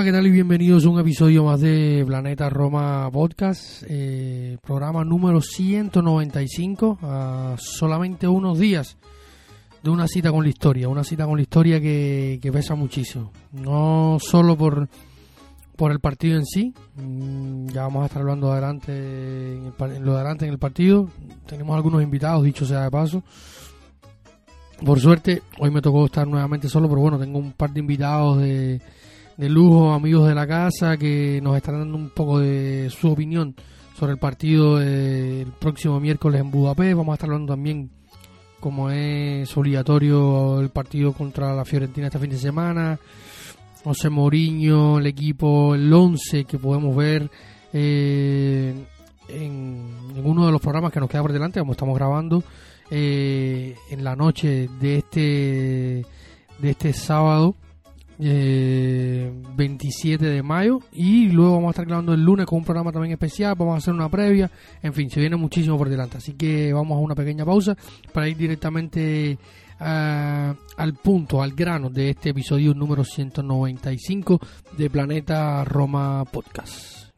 Hola, ¿qué tal? Y bienvenidos a un episodio más de Planeta Roma Podcast, eh, programa número 195, a solamente unos días de una cita con la historia, una cita con la historia que, que pesa muchísimo, no solo por, por el partido en sí, mm, ya vamos a estar hablando adelante en, el en lo de adelante en el partido, tenemos algunos invitados, dicho sea de paso, por suerte, hoy me tocó estar nuevamente solo, pero bueno, tengo un par de invitados de de lujo, amigos de la casa, que nos estarán dando un poco de su opinión sobre el partido del próximo miércoles en Budapest. Vamos a estar hablando también, como es obligatorio, el partido contra la Fiorentina este fin de semana. José Mourinho, el equipo, el 11 que podemos ver eh, en, en uno de los programas que nos queda por delante, como estamos grabando, eh, en la noche de este, de este sábado eh, 27 de mayo. Y luego vamos a estar grabando el lunes con un programa también especial, vamos a hacer una previa, en fin, se viene muchísimo por delante, así que vamos a una pequeña pausa para ir directamente ah, al punto, al grano de este episodio número 195 de Planeta Roma Podcast.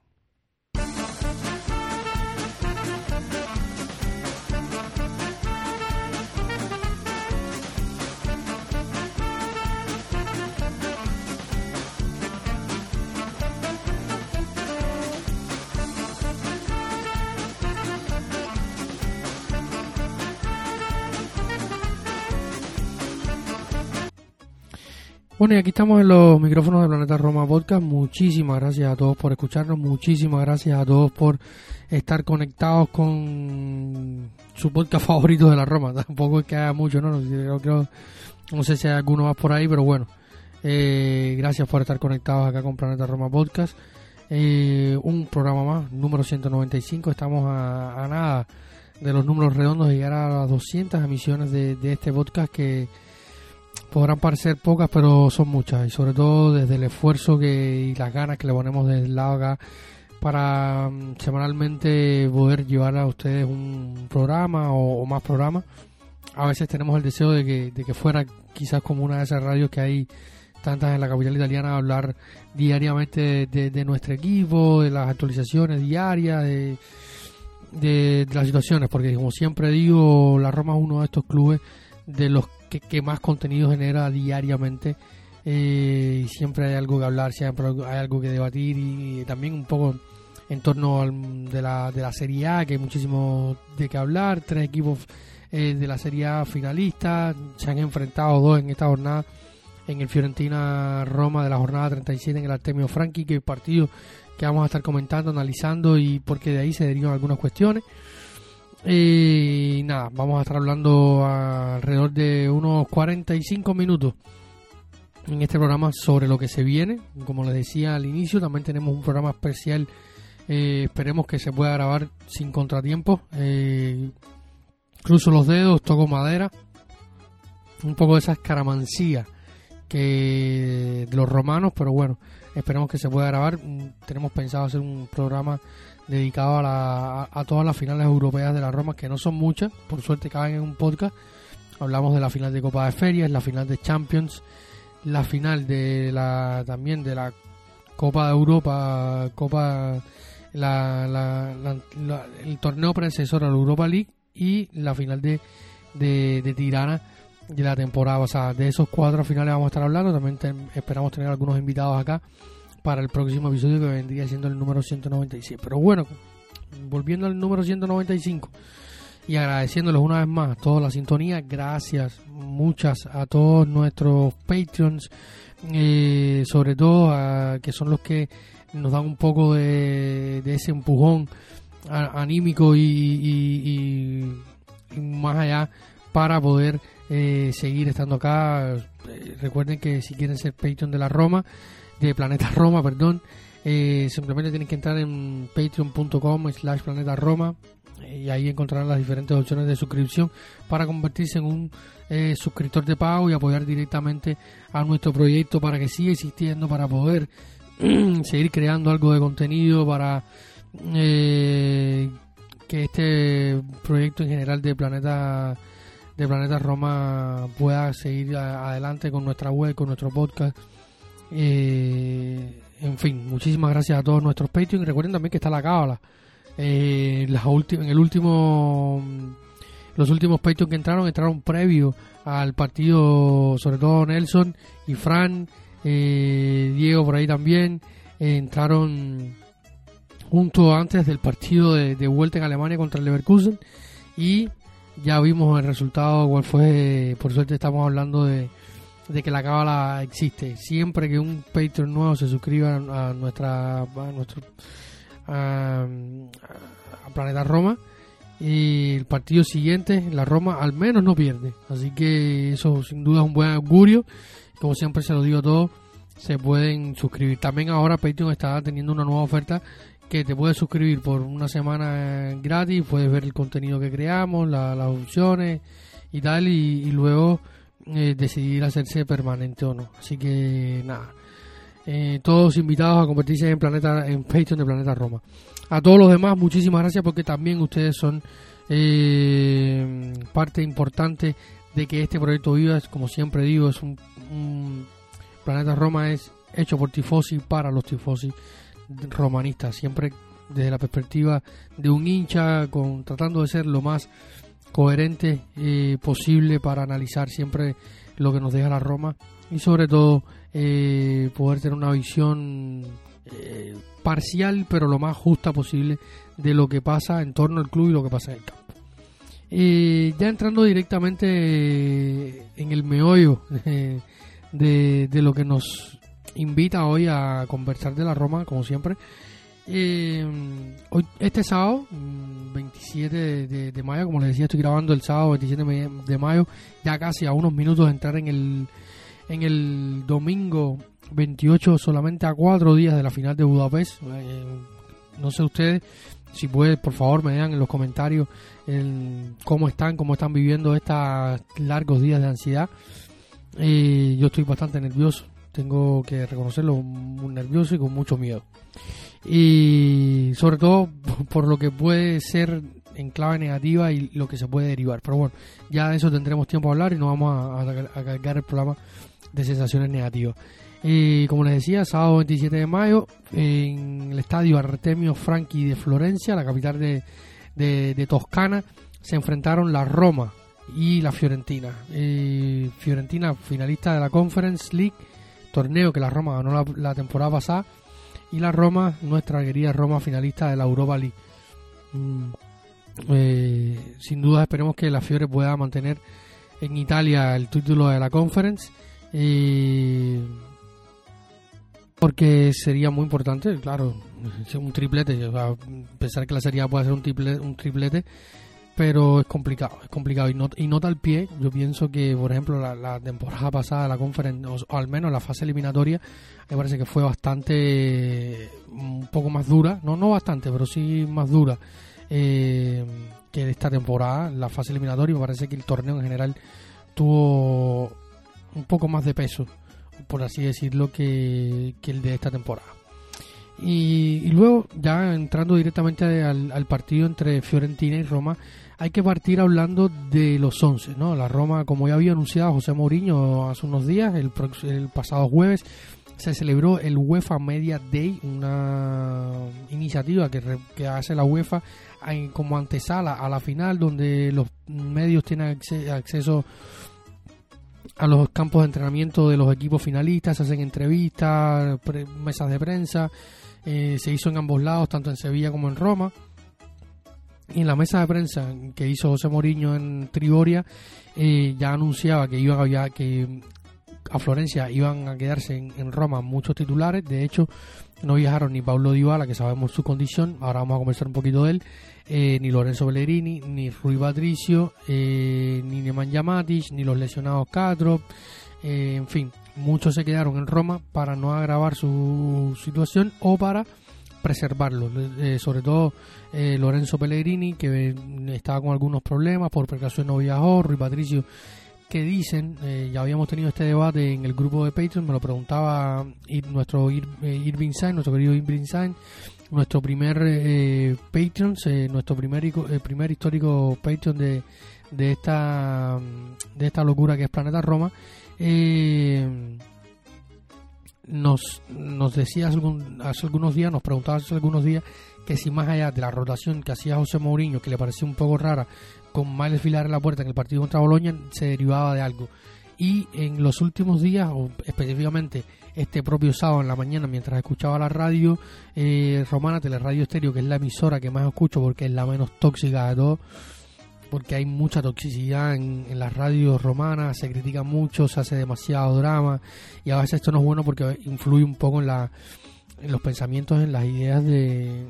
Bueno, y aquí estamos en los micrófonos de Planeta Roma Podcast. Muchísimas gracias a todos por escucharnos, muchísimas gracias a todos por estar conectados con su podcast favorito de la Roma. Tampoco es que haya mucho, ¿no? No, creo- no sé si hay alguno más por ahí, pero bueno. Eh, gracias por estar conectados acá con Planeta Roma Podcast. Eh, un programa más, número 195. Estamos a, a nada de los números redondos de llegar a las 200 emisiones de, de este podcast que podrán parecer pocas, pero son muchas. Y sobre todo desde el esfuerzo que, y las ganas que le ponemos desde acá para mm, semanalmente poder llevar a ustedes un programa o, más programas. A veces tenemos el deseo de que, de que fuera quizás como una de esas radios que hay tantas en la capital italiana, hablar diariamente de, de- nuestro equipo, de las actualizaciones diarias, de, de las situaciones, porque como siempre digo, la Roma es uno de estos clubes de los que, más contenido genera diariamente eh, y siempre hay algo que hablar, siempre hay algo que debatir y, también un poco en torno al, de, la, de la Serie A, que hay muchísimo de qué hablar, tres equipos eh, de la Serie A finalistas, se han enfrentado dos en esta jornada, en el Fiorentina Roma de la jornada 37 en el Artemio Franchi, que es partido que vamos a estar comentando, analizando y porque de ahí se derivan algunas cuestiones. Y nada, vamos a estar hablando alrededor de unos 45 minutos en este programa sobre lo que se viene. Como les decía al inicio, también tenemos un programa especial. eh, esperemos que se pueda grabar sin contratiempos. Eh, cruzo los dedos, toco madera. Un poco de esa escaramancía que de los romanos, pero bueno, esperemos que se pueda grabar. Mm, Tenemos pensado hacer un programa dedicado a, la- a- todas las finales europeas de la Roma, que no son muchas, por suerte caben en un podcast. Hablamos de la final de Copa de Ferias, la final de Champions, la final de la también de la Copa de Europa, Copa la, la- el torneo predecesor a la Europa League y la final de, de, Tirana de la temporada. O sea, de esos cuatro finales vamos a estar hablando. También esperamos tener algunos invitados acá para el próximo episodio que vendría siendo el número 196. Pero bueno, volviendo al número 195. y agradeciéndoles una vez más toda la sintonía. Gracias muchas a todos nuestros Patreons, eh, sobre todo a, que son los que nos dan un poco de, ese empujón anímico y, más allá para poder eh, seguir estando acá. Eh, recuerden que si quieren ser Patreon de la Roma, de Planeta Roma, perdón, simplemente tienen que entrar en patreon.com slash planeta Roma y ahí encontrarán las diferentes opciones de suscripción para convertirse en un eh, suscriptor de pago y apoyar directamente a nuestro proyecto para que siga existiendo, para poder seguir creando algo de contenido, para eh, que este proyecto en general de Planeta de Planeta Roma pueda seguir adelante con nuestra web, con nuestro podcast. Eh, en fin, muchísimas gracias a todos nuestros Patreon. Recuerden también que está la cábala eh, en el último los últimos Patreon que entraron entraron previo al partido sobre todo Nelson y Fran eh, Diego por ahí también entraron junto antes del partido de, vuelta en Alemania contra el Leverkusen y ya vimos el resultado cuál fue por suerte estamos hablando de, de que la cábala existe siempre que un Patreon nuevo se suscriba a nuestra a nuestro a, Planeta Roma y el partido siguiente, la Roma al menos no pierde. Así que eso sin duda es un buen augurio. Como siempre se lo digo a todos, se pueden suscribir. También ahora Patreon está teniendo una nueva oferta que te puedes suscribir por una semana gratis, puedes ver el contenido que creamos, las opciones y tal, y, luego eh, decidir hacerse permanente o no. Así que nada, eh, todos invitados a convertirse en planeta en Patreon de Planeta Roma. A todos los demás, muchísimas gracias porque también ustedes son eh, parte importante de que este proyecto viva. Como siempre digo, es un, Planeta Roma es hecho por tifosi para los tifosi romanistas, siempre desde la perspectiva de un hincha, con tratando de ser lo más coherente eh, posible para analizar siempre lo que nos deja la Roma y sobre todo eh, poder tener una visión eh, parcial pero lo más justa posible de lo que pasa en torno al club y lo que pasa en el campo. Eh, ya entrando directamente en el meollo de, lo que nos invita hoy a conversar de la Roma, como siempre. Hoy, este sábado, 27 mm, de, mayo, como les decía, estoy grabando el sábado 27 de mayo, ya casi a unos minutos de entrar en el en el domingo 28, solamente a cuatro días de la final de Budapest. Eh, no sé ustedes, si pueden, por favor, me digan en los comentarios cómo están, cómo están viviendo estos largos días de ansiedad. Eh, yo estoy bastante nervioso, tengo que reconocerlo, muy nervioso y con mucho miedo. Y sobre todo por lo que puede ser en clave negativa y lo que se puede derivar. Pero bueno, ya de eso tendremos tiempo a hablar y no vamos a, cargar el programa de sensaciones negativas. Y como les decía, sábado 27 de mayo, en el estadio Artemio Franchi de Florencia, la capital de, de, Toscana, se enfrentaron la Roma y la Fiorentina. Fiorentina, finalista de la Conference League, torneo que la Roma ganó la, temporada pasada, y la Roma, nuestra querida Roma, finalista de la Europa League. Mm, eh, sin duda esperemos que la Fiore pueda mantener en Italia el título de la Conference porque sería muy importante, claro, un triplete, pensar que la serie puede ser un triplete, pero es complicado, es complicado y no, y nota al pie. Yo pienso que, por ejemplo, la, temporada pasada, la conferencia, o, al menos la fase eliminatoria, me parece que fue bastante, un poco más dura, no, no bastante, pero sí más dura eh, que esta temporada, la fase eliminatoria. Me parece que el torneo en general tuvo un poco más de peso, por así decirlo, que, el de esta temporada. Y, luego, ya entrando directamente al, partido entre Fiorentina y Roma, hay que partir hablando de los 11, ¿no? La Roma, como ya había anunciado José Mourinho hace unos días, el, el pasado jueves, se celebró el UEFA Media Day, una iniciativa que, que hace la UEFA como antesala a la final, donde los medios tienen acceso a los campos de entrenamiento de los equipos finalistas, se hacen entrevistas, mesas de prensa, eh, se hizo en ambos lados, tanto en Sevilla como en Roma. En la mesa de prensa que hizo José Mourinho en Trigoria, eh, ya anunciaba que iban a, que a Florencia iban a quedarse en, Roma muchos titulares. De hecho, no viajaron ni Paulo Dybala, que sabemos su condición, ahora vamos a conversar un poquito de él, eh, ni Lorenzo Pellegrini, ni Rui Patricio, eh, ni Nemanja Matic, ni los lesionados Catrop, en fin, muchos se quedaron en Roma para no agravar su situación o para preservarlo. Eh, sobre todo eh, Lorenzo Pellegrini, que estaba con algunos problemas, por precaución no viajó, Rui Patricio, que dicen, eh, ya habíamos tenido este debate en el grupo de Patreon, me lo preguntaba nuestro Irving Sainz, nuestro querido Irving Sainz, nuestro primer Patreon, nuestro primer, primer histórico Patreon de, de, esta, de esta locura que es Planeta Roma. Eh, nos, nos decía hace, algunos días, nos preguntaba hace algunos días que si más allá de la rotación que hacía José Mourinho, que le parecía un poco rara, con Miles Vilar en la puerta en el partido contra Boloña, se derivaba de algo. Y en los últimos días, o específicamente este propio sábado en la mañana, mientras escuchaba la radio eh, romana, Teleradio Estéreo, que es la emisora que más escucho porque es la menos tóxica de todo, porque hay mucha toxicidad en, las radios romanas, se critica mucho, se hace demasiado drama y a veces esto no es bueno porque influye un poco en, la, los pensamientos, en las ideas de,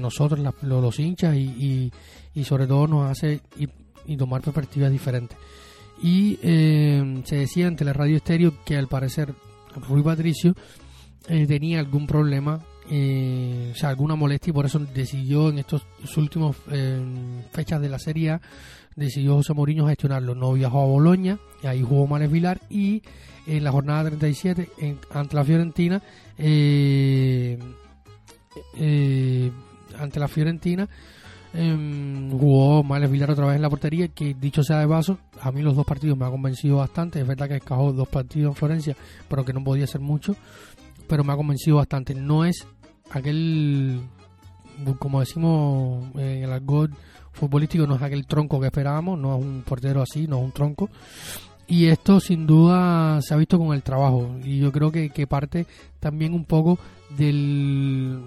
nosotros, los, hinchas y, y, sobre todo nos hace y, tomar perspectivas diferentes. Y eh, se decía ante la radio estéreo que al parecer Rui Patricio eh, tenía algún problema eh, o sea, alguna molestia y por eso decidió en estos últimos eh, fechas de la Serie decidió José Mourinho gestionarlo. No viajó a Boloña, y ahí jugó Manes Vilar y en la jornada 37 en, ante la Fiorentina, eh, ante la Fiorentina, em, jugó Males Vilar otra vez en la portería, que dicho sea de paso, a mí los dos partidos me ha convencido bastante. Es verdad que encajó dos partidos en Florencia, pero que no podía ser mucho. Pero me ha convencido bastante. No es aquel, como decimos en el argot futbolístico, no es aquel tronco que esperábamos, no es un portero así, no es un tronco. Y esto sin duda se ha visto con el trabajo. Y yo creo que, que parte también un poco del,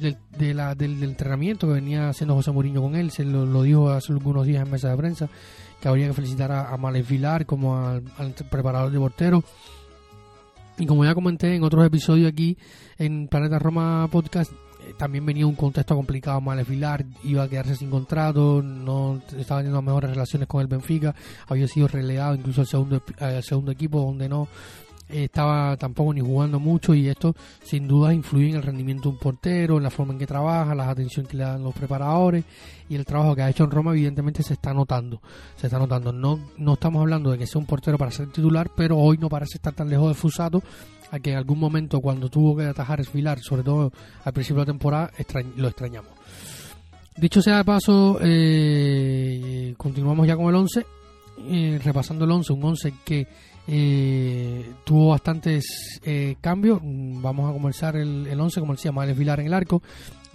del, del, entrenamiento que venía haciendo José Mourinho con él, se lo, dijo hace algunos días en mesa de prensa, que habría que felicitar a, a Males Vilar como al, al preparador de portero y como ya comenté en otros episodios aquí en Planeta Roma Podcast, eh, también venía un contexto complicado Males Vilar, iba a quedarse sin contrato, no estaba teniendo mejores relaciones con el Benfica, había sido relegado incluso al segundo, al segundo equipo donde no estaba tampoco ni jugando mucho y esto sin duda influye en el rendimiento de un portero, en la forma en que trabaja, las atenciones que le dan los preparadores y el trabajo que ha hecho en Roma evidentemente se está notando, se está notando. No, no estamos hablando de que sea un portero para ser titular, pero hoy no parece estar tan lejos de Fusato a que en algún momento cuando tuvo que atajar Esfilar, sobre todo al principio de la temporada, lo extrañamos. Dicho sea de paso, eh, continuamos ya con el 11, eh, repasando el 11, un 11 que eh, tuvo bastantes eh, cambios. Vamos a comenzar el, el 11, como decía, Males Vilar en el arco.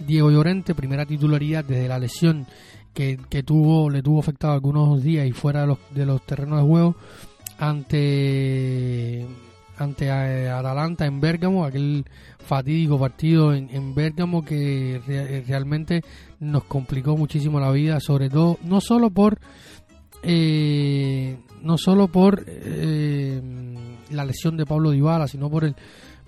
Diego Llorente, primera titularidad desde la lesión que, que, tuvo, le tuvo afectado algunos días y fuera de los, de los terrenos de juego ante ante eh, Atalanta en Bérgamo, aquel fatídico partido en, en Bérgamo que realmente nos complicó muchísimo la vida, sobre todo, no solo por eh, no solo por eh, la lesión de Pablo Dybala, sino por el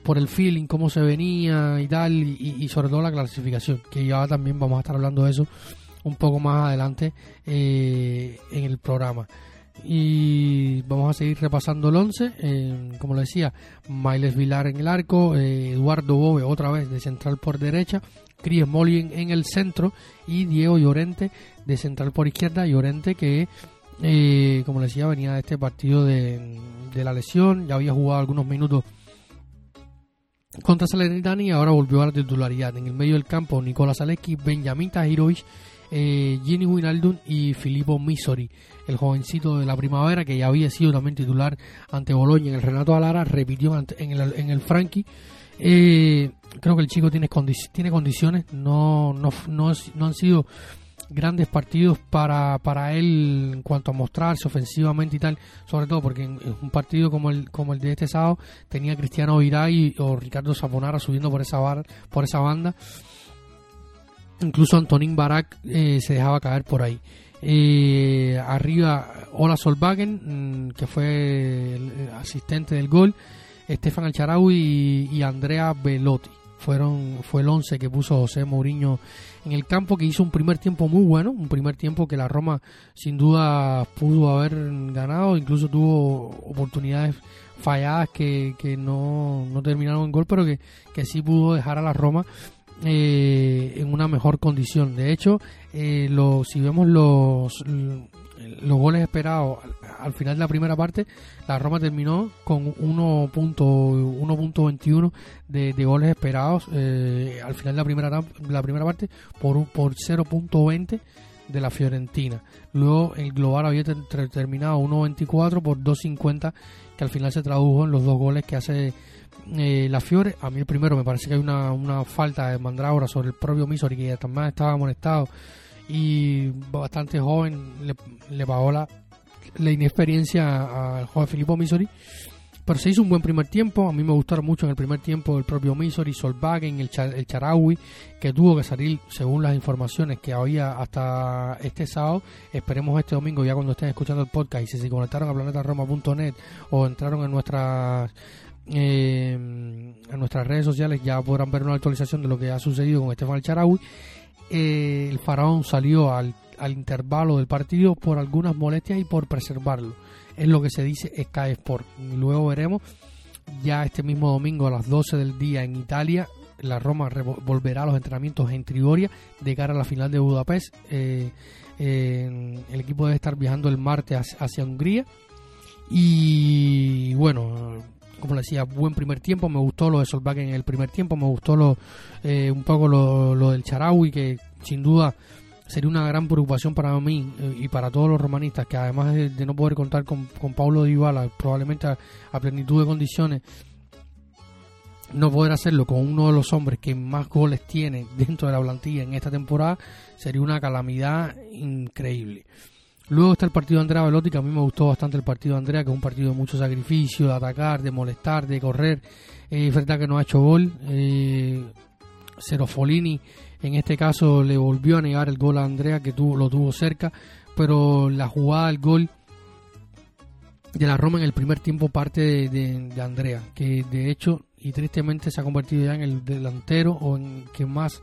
por el feeling, cómo se venía y tal, y, sobre todo la clasificación, que ya también vamos a estar hablando de eso un poco más adelante eh, en el programa. Y vamos a seguir repasando el 11, eh, como le decía, Miles Vilar en el arco, Eduardo Bove otra vez de central por derecha, Chris Molly en, el centro y Diego Llorente de central por izquierda, Llorente que eh, como les decía, venía de este partido de, la lesión, ya había jugado algunos minutos contra Salernitana y ahora volvió a la titularidad. En el medio del campo, Nicolás Aleski, Benjamin Tahirovic, eh, Ginny Winaldun y Filippo Misori, el jovencito de la primavera que ya había sido también titular ante Boloña en el Renato Alara, repitió en el, en el Frankie. Eh, creo que el chico tiene, tiene condiciones, no, no, no, no han sido grandes partidos para, para él en cuanto a mostrarse ofensivamente y tal, sobre todo porque en, un partido como el, como el de este sábado tenía Cristiano Viray o Ricardo Saponara subiendo por esa, bar, por esa banda incluso Antonín Barak se dejaba caer por ahí. arriba Ola Solvagen, mm, que fue el asistente del gol, Estefan Alcharaui y, Andrea Velotti. Fueron, fue el 11 que puso José Mourinho en el campo, que hizo un primer tiempo muy bueno, un primer tiempo que la Roma sin duda pudo haber ganado, incluso tuvo oportunidades falladas que, que no, no terminaron en gol, pero que, que sí pudo dejar a la Roma eh, en una mejor condición. De hecho, eh, lo, si vemos los, los goles esperados al, final de la primera parte, la Roma terminó con 1.21 de, de, goles esperados eh, al final de la primera, la primera parte por, por 0.20 de la Fiorentina. Luego el global había terminado 1.24 por 2.50 que al final se tradujo en los dos goles que hace eh, la Fiore. A mí el primero me parece que hay una, una falta de mandrágora sobre el propio Misori que también estaba amonestado y bastante joven le, le pagó la, la inexperiencia al joven Filippo Misori. Pero se hizo un buen primer tiempo. A mí me gustaron mucho en el primer tiempo el propio Misori, Solvagen, el, el Charawi, que tuvo que salir según las informaciones que había hasta este sábado. Esperemos este domingo, ya cuando estén escuchando el podcast y si se conectaron a planetaroma.net o entraron en nuestras eh, en nuestras redes sociales, ya podrán ver una actualización de lo que ha sucedido con Estefan Charawi eh, el faraón salió al, intervalo del partido por algunas molestias y por preservarlo. Es lo que se dice Sky Sport. Luego veremos ya este mismo domingo a las 12 del día en Italia. La Roma volverá a los entrenamientos en Trigoria de cara a la final de Budapest. Eh, el equipo debe estar viajando el martes hacia Hungría. Y bueno, como le decía, buen primer tiempo. Me gustó lo de Solbakken en el primer tiempo. Me gustó lo, eh, un poco lo, del Charawi, que sin duda sería una gran preocupación para mí eh, y para todos los romanistas, que además de, no poder contar con, con Paulo Dybala, probablemente a, plenitud de condiciones, no poder hacerlo con uno de los hombres que más goles tiene dentro de la plantilla en esta temporada, sería una calamidad increíble. Luego está el partido de Andrea Velotti, que a mí me gustó bastante el partido de Andrea, que es un partido de mucho sacrificio, de atacar, de molestar, de correr. Eh, verdad que no ha hecho gol. Eh, Cerofolini en este caso le volvió a negar el gol a Andrea, que tuvo, lo tuvo cerca, pero la jugada del gol de la Roma en el primer tiempo parte de, de, Andrea, que de hecho y tristemente se ha convertido ya en el delantero o en que más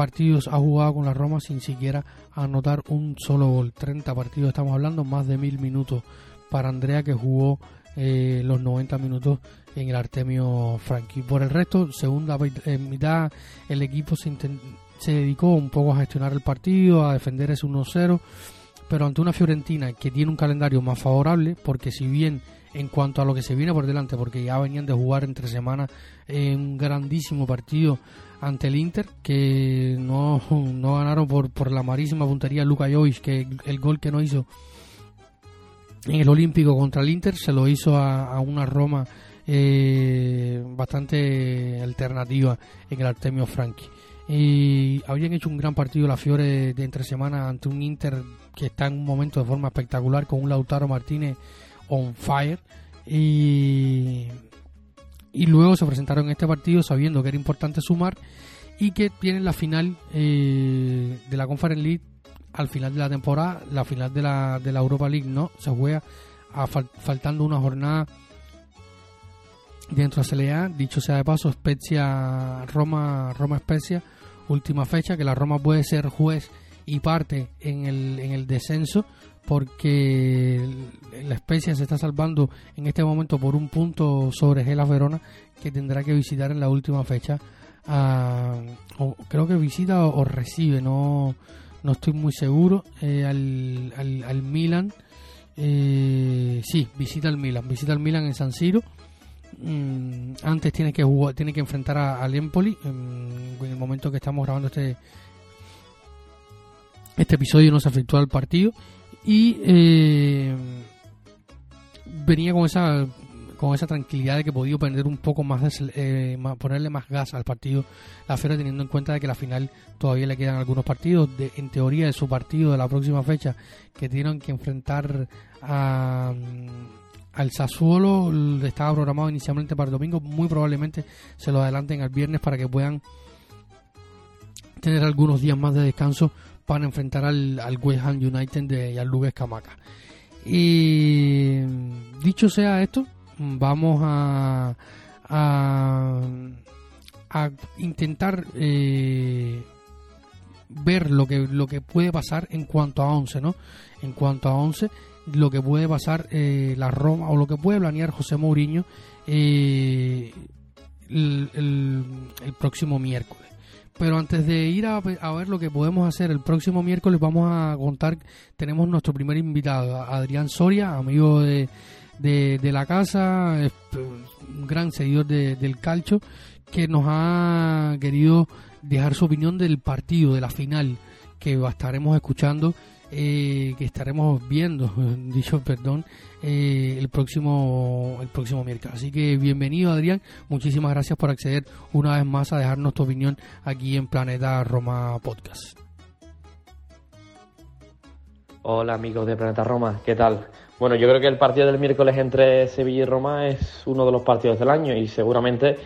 partidos ha jugado con la Roma sin siquiera anotar un solo gol. 30 partidos estamos hablando, más de mil minutos para Andrea que jugó eh, los 90 minutos en el Artemio Franchi. Por el resto, segunda mitad, el equipo se, dedicó un poco a gestionar el partido, a defender ese 1-0, pero ante una Fiorentina que tiene un calendario más favorable, porque si bien en cuanto a lo que se viene por delante, porque ya venían de jugar entre semanas un grandísimo partido ante el Inter, que no, no ganaron por, por la marísima puntería Luka Jovic, que el, gol que no hizo en el Olímpico contra el Inter se lo hizo a, una Roma eh, bastante alternativa en el Artemio Franchi. Y habían hecho un gran partido la Fiore de, entre semana ante un Inter que está en un momento de forma espectacular con un Lautaro Martínez on fire. Y y luego se presentaron en este partido sabiendo que era importante sumar y que tienen la final eh, de la Conference League al final de la temporada, la final de la, de la Europa League no, se juega faltando una jornada dentro de la dicho sea de paso, Spezia Roma, Roma Spezia, última fecha, que la Roma puede ser juez y parte en el, en el descenso porque la especie se está salvando en este momento por un punto sobre Gela Verona que tendrá que visitar en la última fecha. o creo que visita o, recibe, no, no estoy muy seguro, eh, al, al, Milan. Eh, sí, visita al Milan, visita al Milan en San Siro. Mm, antes tiene que jugar, tiene que enfrentar al Empoli en, el momento que estamos grabando este este episodio no se efectúa el partido y eh, venía con esa con esa tranquilidad de que podía perder un poco más, eh, ponerle más gas al partido. La Fiera teniendo en cuenta de que la final todavía le quedan algunos partidos de, en teoría de su partido de la próxima fecha que tienen que enfrentar a, al Sassuolo estaba programado inicialmente para el domingo muy probablemente se lo adelanten al viernes para que puedan tener algunos días más de descanso para enfrentar al, al West Ham United de Gianluca Escamaca. Y dicho sea esto, vamos a, a, intentar eh, ver lo que, lo que puede pasar en cuanto a 11, ¿no? En cuanto a 11, lo que puede pasar eh, la Roma o lo que puede planear José Mourinho eh, el, próximo miércoles. Pero antes de ir a, ver lo que podemos hacer el próximo miércoles, vamos a contar, tenemos nuestro primer invitado, Adrián Soria, amigo de, de, la casa, un gran seguidor del calcho, que nos ha querido dejar su opinión del partido, de la final, que estaremos escuchando, eh, que estaremos viendo, dicho perdón, eh, el próximo el próximo miércoles. Así que bienvenido Adrián, muchísimas gracias por acceder una vez más a dejarnos tu opinión aquí en Planeta Roma Podcast. Hola amigos de Planeta Roma, ¿qué tal? Bueno, yo creo que el partido del miércoles entre Sevilla y Roma es uno de los partidos del año y seguramente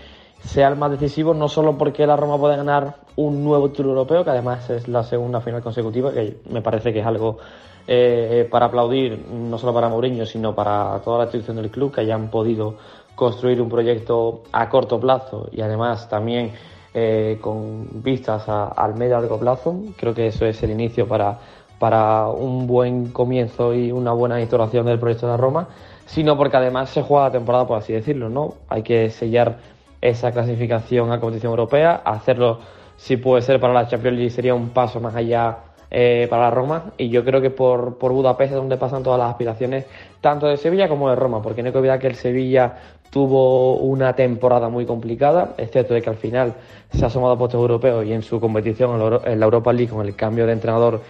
sea el más decisivo, no solo porque la Roma puede ganar un nuevo título europeo, que además es la segunda final consecutiva, que me parece que es algo eh, para aplaudir, no solo para Mourinho, sino para toda la institución del club, que hayan podido construir un proyecto a corto plazo y además también eh, con vistas al medio largo plazo. Creo que eso es el inicio para, para un buen comienzo y una buena instalación del proyecto de la Roma, sino porque además se juega la temporada, por así decirlo, ¿no? Hay que sellar esa clasificación a competición europea, hacerlo si puede ser para la Champions League sería un paso más allá eh, para Roma. Y yo creo que por, por Budapest es donde pasan todas las aspiraciones tanto de Sevilla como de Roma, porque no hay que olvidar que el Sevilla tuvo una temporada muy complicada, excepto de que al final se ha sumado a puestos europeos y en su competición en la Europa League con el cambio de entrenador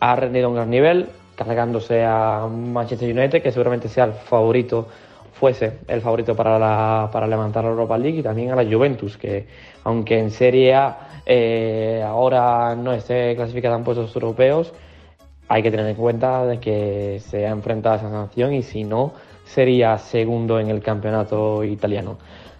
ha rendido un gran nivel, cargándose a Manchester United, que seguramente sea el favorito fuese el favorito para, para levantar la Europa League y también a la Juventus, que aunque en Serie A eh, ahora no esté clasificada en puestos europeos, hay que tener en cuenta de que se ha enfrentado a esa sanción y si no, sería segundo en el campeonato italiano.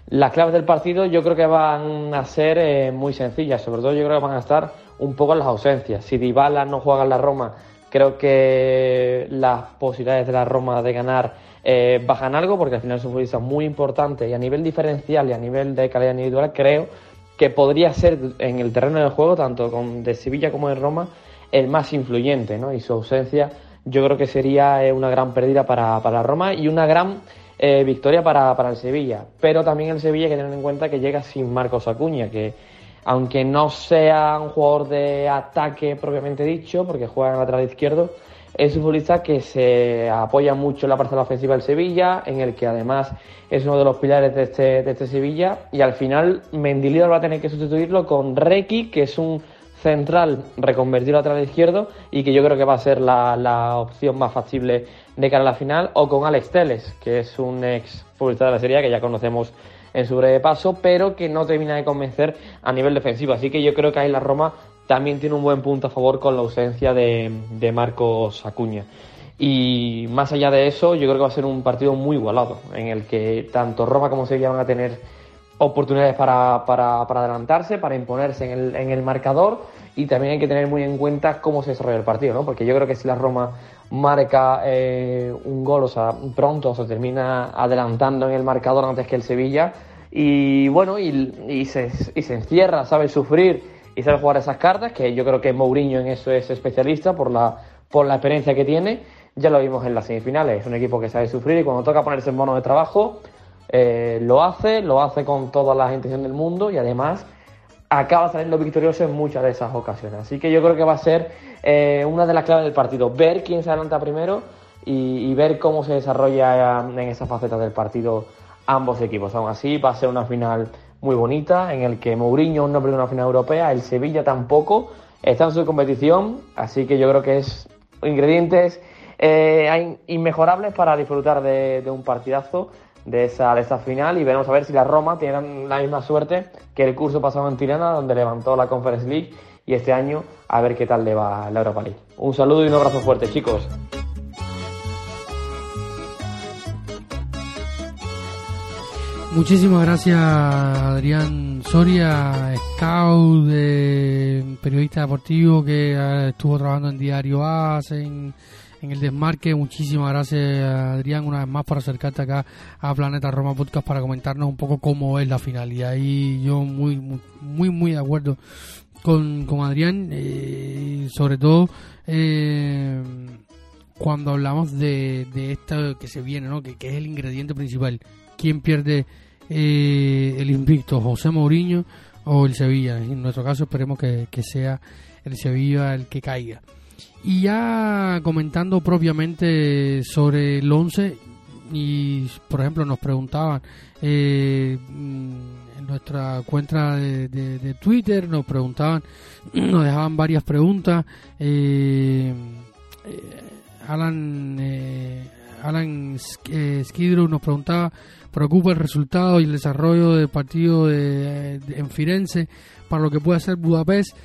Las claves del partido yo creo que van a ser eh, muy sencillas, sobre todo yo creo que van a estar un poco en las ausencias. Si Dybala no juega en la Roma, creo que las posibilidades de la Roma de ganar eh, bajan algo porque al final es un futbolista muy importante y a nivel diferencial y a nivel de calidad individual creo que podría ser en el terreno del juego, tanto con, de Sevilla como de Roma, el más influyente, ¿no? Y su ausencia yo creo que sería eh, una gran pérdida para, para Roma y una gran eh, victoria para, para el Sevilla. Pero también el Sevilla hay que tener en cuenta que llega sin Marcos Acuña, que aunque no sea un jugador de ataque propiamente dicho, porque juega en el lateral izquierdo, es un futbolista que se apoya mucho en la parcela ofensiva del Sevilla, en el que además es uno de los pilares de este, este Sevilla. Y al final, Mendilibar va a tener que sustituirlo con Requi, que es un central reconvertido lateral izquierdo y que yo creo que va a ser la, la, opción más factible de cara a la final, o con Alex Teles, que es un ex futbolista de la Serie que ya conocemos en su breve paso, pero que no termina de convencer a nivel defensivo. Así que yo creo que ahí la Roma también tiene un buen punto a favor con la ausencia de, Marcos Acuña. Y más allá de eso, yo creo que va a ser un partido muy igualado, en el que tanto Roma como Sevilla van a tener oportunidades para, adelantarse, para imponerse en el, marcador y también hay que tener muy en cuenta cómo se desarrolla el partido, ¿no? porque yo creo que si la Roma marca eh, un gol, o sea, pronto se termina adelantando en el marcador antes que el Sevilla y bueno, y, se, y se encierra, sabe sufrir y sabe jugar esas cartas, que yo creo que Mourinho en eso es especialista por la, por la experiencia que tiene. Ya lo vimos en las semifinales, es un equipo que sabe sufrir y cuando toca ponerse en mono de trabajo, eh, lo hace, lo hace con toda la intención del mundo y además acaba saliendo victorioso en muchas de esas ocasiones. Así que yo creo que va a ser eh, una de las claves del partido, ver quién se adelanta primero y, ver cómo se desarrolla en esa faceta del partido ambos equipos. Aún así, va a ser una final muy bonita, en el que Mourinho no perdió una final europea, el Sevilla tampoco, está en su competición, así que yo creo que es ingredientes eh, inmejorables para disfrutar de, un partidazo de esa, de esa final y veremos a ver si la Roma tiene la misma suerte que el curso pasado en Tirana, donde levantó la Conference League y este año a ver qué tal le va la Europa League. Un saludo y un abrazo fuerte, chicos. Muchísimas gracias Adrián Soria, scout, periodista deportivo que eh, estuvo trabajando en Diario AS, en, el Desmarque. Muchísimas gracias Adrián una vez más por acercarte acá a Planeta Roma Podcast para comentarnos un poco cómo es la final. Y ahí yo muy, muy, muy, de acuerdo con, con Adrián, eh, sobre todo eh, cuando hablamos de, de esto que se viene, ¿no? que, que es el ingrediente principal. ¿Quién pierde eh, el invicto, José Mourinho o el Sevilla. En nuestro caso esperemos que, sea el Sevilla el que caiga. Y ya comentando propiamente sobre el 11, y por ejemplo nos preguntaban eh, en nuestra cuenta de, Twitter, nos preguntaban, nos dejaban varias preguntas. Eh, Alan, Alan Skidrow nos preguntaba preocupa el resultado y el desarrollo del partido de, en Firenze para lo que puede ser Budapest.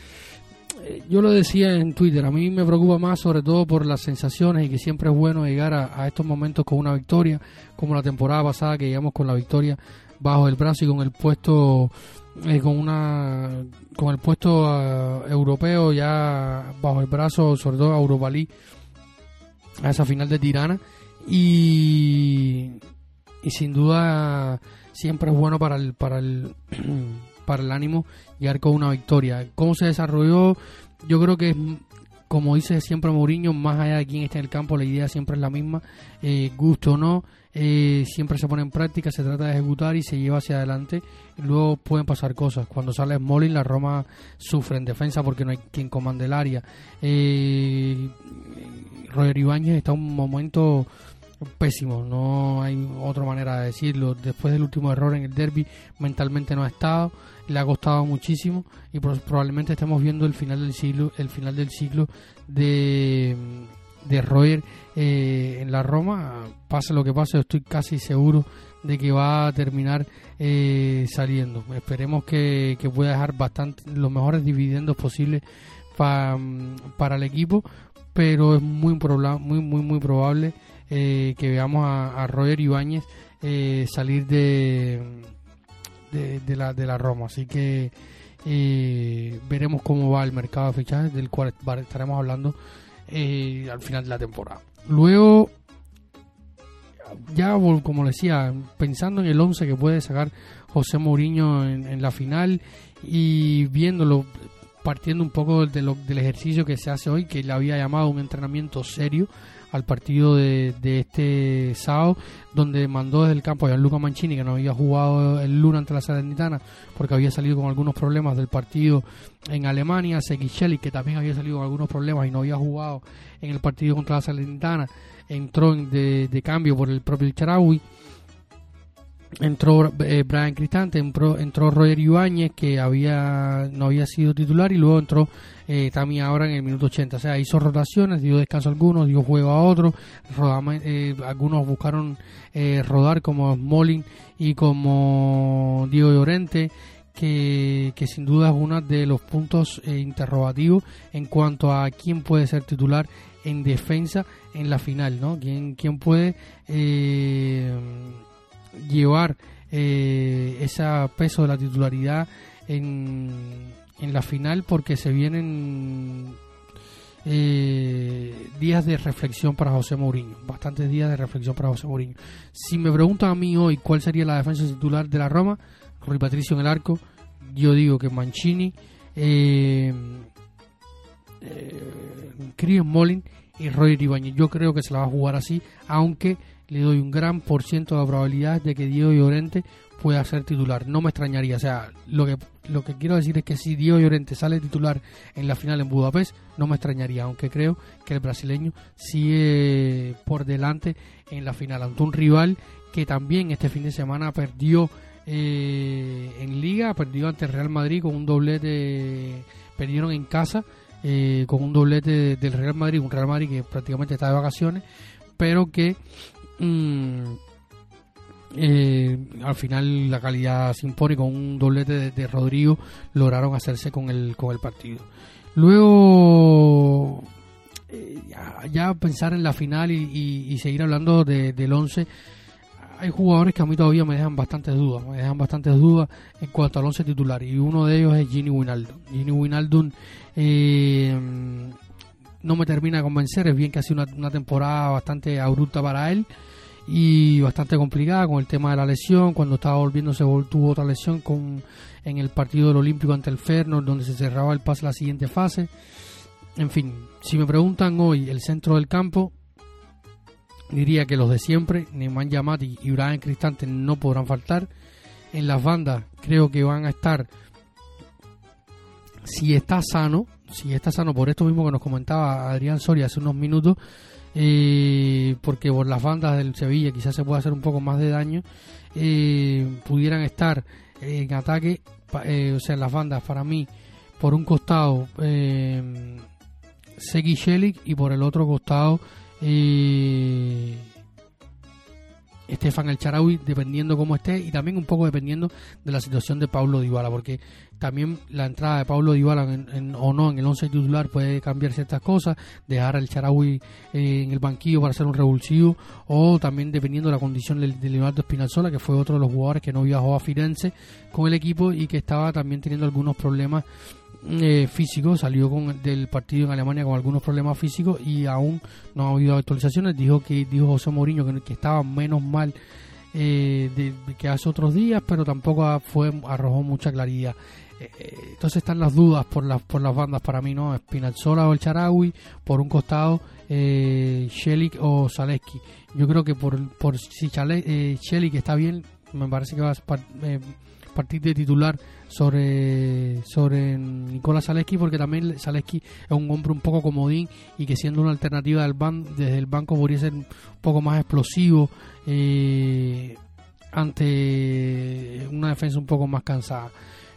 Eh, yo lo decía en Twitter, a mí me preocupa más sobre todo por las sensaciones y que siempre es bueno llegar a, estos momentos con una victoria, como la temporada pasada que llegamos con la victoria bajo el brazo y con el puesto eh, con una con el puesto ah, europeo ya bajo el brazo, sobre todo a Europa League, a esa final de Tirana. Y y sin duda siempre es bueno para el, para el, para el ánimo llegar con una victoria. ¿Cómo se desarrolló? Yo creo que como dice siempre Mourinho, más allá de quién está en el campo, la idea siempre es la misma, eh, gusto o no, eh, siempre se pone en práctica, se trata de ejecutar y se lleva hacia adelante. luego pueden pasar cosas. Cuando sale Smolin, la Roma sufre en defensa porque no hay quien comande el área. Eh, Roger Ibáñez está en un momento pésimo, no hay otra manera de decirlo. Después del último error en el derby, mentalmente no ha estado, le ha costado muchísimo y probablemente estemos viendo el final del siglo, el final del ciclo de, de Roger eh, en la Roma. Pase lo que pase, estoy casi seguro de que va a terminar eh, saliendo. Esperemos que, pueda dejar bastante los mejores dividendos posibles para el equipo, pero es muy muy muy muy probable eh, que veamos a, Roger Ibáñez eh, salir de, de, la, de la Roma. Así que eh, veremos cómo va el mercado de fichajes, del cual estaremos hablando al final de la temporada. Luego, ya como decía, pensando en el 11 que puede sacar José Mourinho en, la final y viéndolo partiendo un poco de del ejercicio que se hace hoy, que le había llamado un entrenamiento serio, al partido de, este sábado, donde mandó desde el campo a Luca Mancini, que no había jugado el lunes ante la Salernitana, porque había salido con algunos problemas del partido en Alemania, Sekichelli, que también había salido con algunos problemas y no había jugado en el partido contra la Salernitana, entró de, de cambio por el propio Charaui entró eh, Brian Cristante, entró, entró Roger Ibáñez, que había no había sido titular, y luego entró eh, Tami ahora en el minuto 80. O sea, hizo rotaciones, dio descanso a algunos, dio juego a otros. Eh, algunos buscaron eh, rodar, como Smolin y como Diego Llorente. Que, que, sin duda es uno de los puntos interrogativos en cuanto a quién puede ser titular en defensa en la final, ¿no? ¿Quién, quién puede llevar eh, ese peso de la titularidad en, en la final porque se vienen eh, días de reflexión para José Mourinho, bastantes días de reflexión para José Mourinho. Si me preguntan a mí hoy cuál sería la defensa titular de la Roma, Rui Patricio en el arco, yo digo que Mancini, eh, eh, Molin y Roy Ibáñez. Yo creo que se la va a jugar así, aunque le doy un gran por ciento de probabilidad de que Diego Llorente pueda ser titular. No me extrañaría. O sea, lo que, lo que quiero decir es que si Diego Llorente sale titular en la final en Budapest, no me extrañaría. Aunque creo que el brasileño sigue por delante en la final ante un rival que también este fin de semana perdió eh, en Liga, perdió ante Real Madrid con un doblete, perdieron en casa. Eh, con un doblete del Real Madrid, un Real Madrid que prácticamente está de vacaciones, pero que Mm, eh, al final la calidad se impone con un doblete de, Rodrigo lograron hacerse con el con el partido luego eh, ya, pensar en la final y, seguir hablando del 11 hay jugadores que a mí todavía me dejan bastantes dudas, me dejan bastantes dudas en cuanto al once titular y uno de ellos es Gini Winaldum. Gini Winaldum eh, no me termina de convencer, es bien que ha sido una, temporada bastante abrupta para él y bastante complicada con el tema de la lesión, cuando estaba volviendo se tuvo otra lesión con en el partido del Olímpico ante el Ferno, donde se cerraba el pase a la siguiente fase. En fin, si me preguntan hoy el centro del campo, diría que los de siempre, Neymar Yamati y Brian Cristante no podrán faltar. En las bandas creo que van a estar, si está sano, si está sano por esto mismo que nos comentaba Adrián Soria hace unos minutos, eh, porque por las bandas del Sevilla quizás se pueda hacer un poco más de daño, eh, pudieran estar en ataque, eh, o sea, las bandas para mí, por un costado eh, Segi Shelik y por el otro costado Estefan El Charaui, dependiendo cómo esté y también un poco dependiendo de la situación de Pablo Dybala, porque también la entrada de Pablo Dybala en, o no en el 11 titular puede cambiar ciertas cosas, dejar al Charaui eh, en el banquillo para hacer un revulsivo, o también dependiendo de la condición de, Leonardo Espinalzola, que fue otro de los jugadores que no viajó a Firenze con el equipo y que estaba también teniendo algunos problemas eh, físico, salió con, del partido en Alemania con algunos problemas físicos y aún no ha habido actualizaciones. Dijo que dijo José Mourinho que, estaba menos mal eh, de, que hace otros días, pero tampoco fue arrojó mucha claridad. Eh, eh, entonces están las dudas por las por las bandas para mí, ¿no? Spinazzola o el Charawi, por un costado eh, Shelik o Zaleski. Yo creo que por, por si eh, Shelik está bien, me parece que va a partir de titular sobre, sobre Nicolás Zaleski porque también Zaleski es un hombre un poco comodín y que siendo una alternativa del ban, desde el banco podría ser un poco más explosivo eh, ante una defensa un poco más cansada.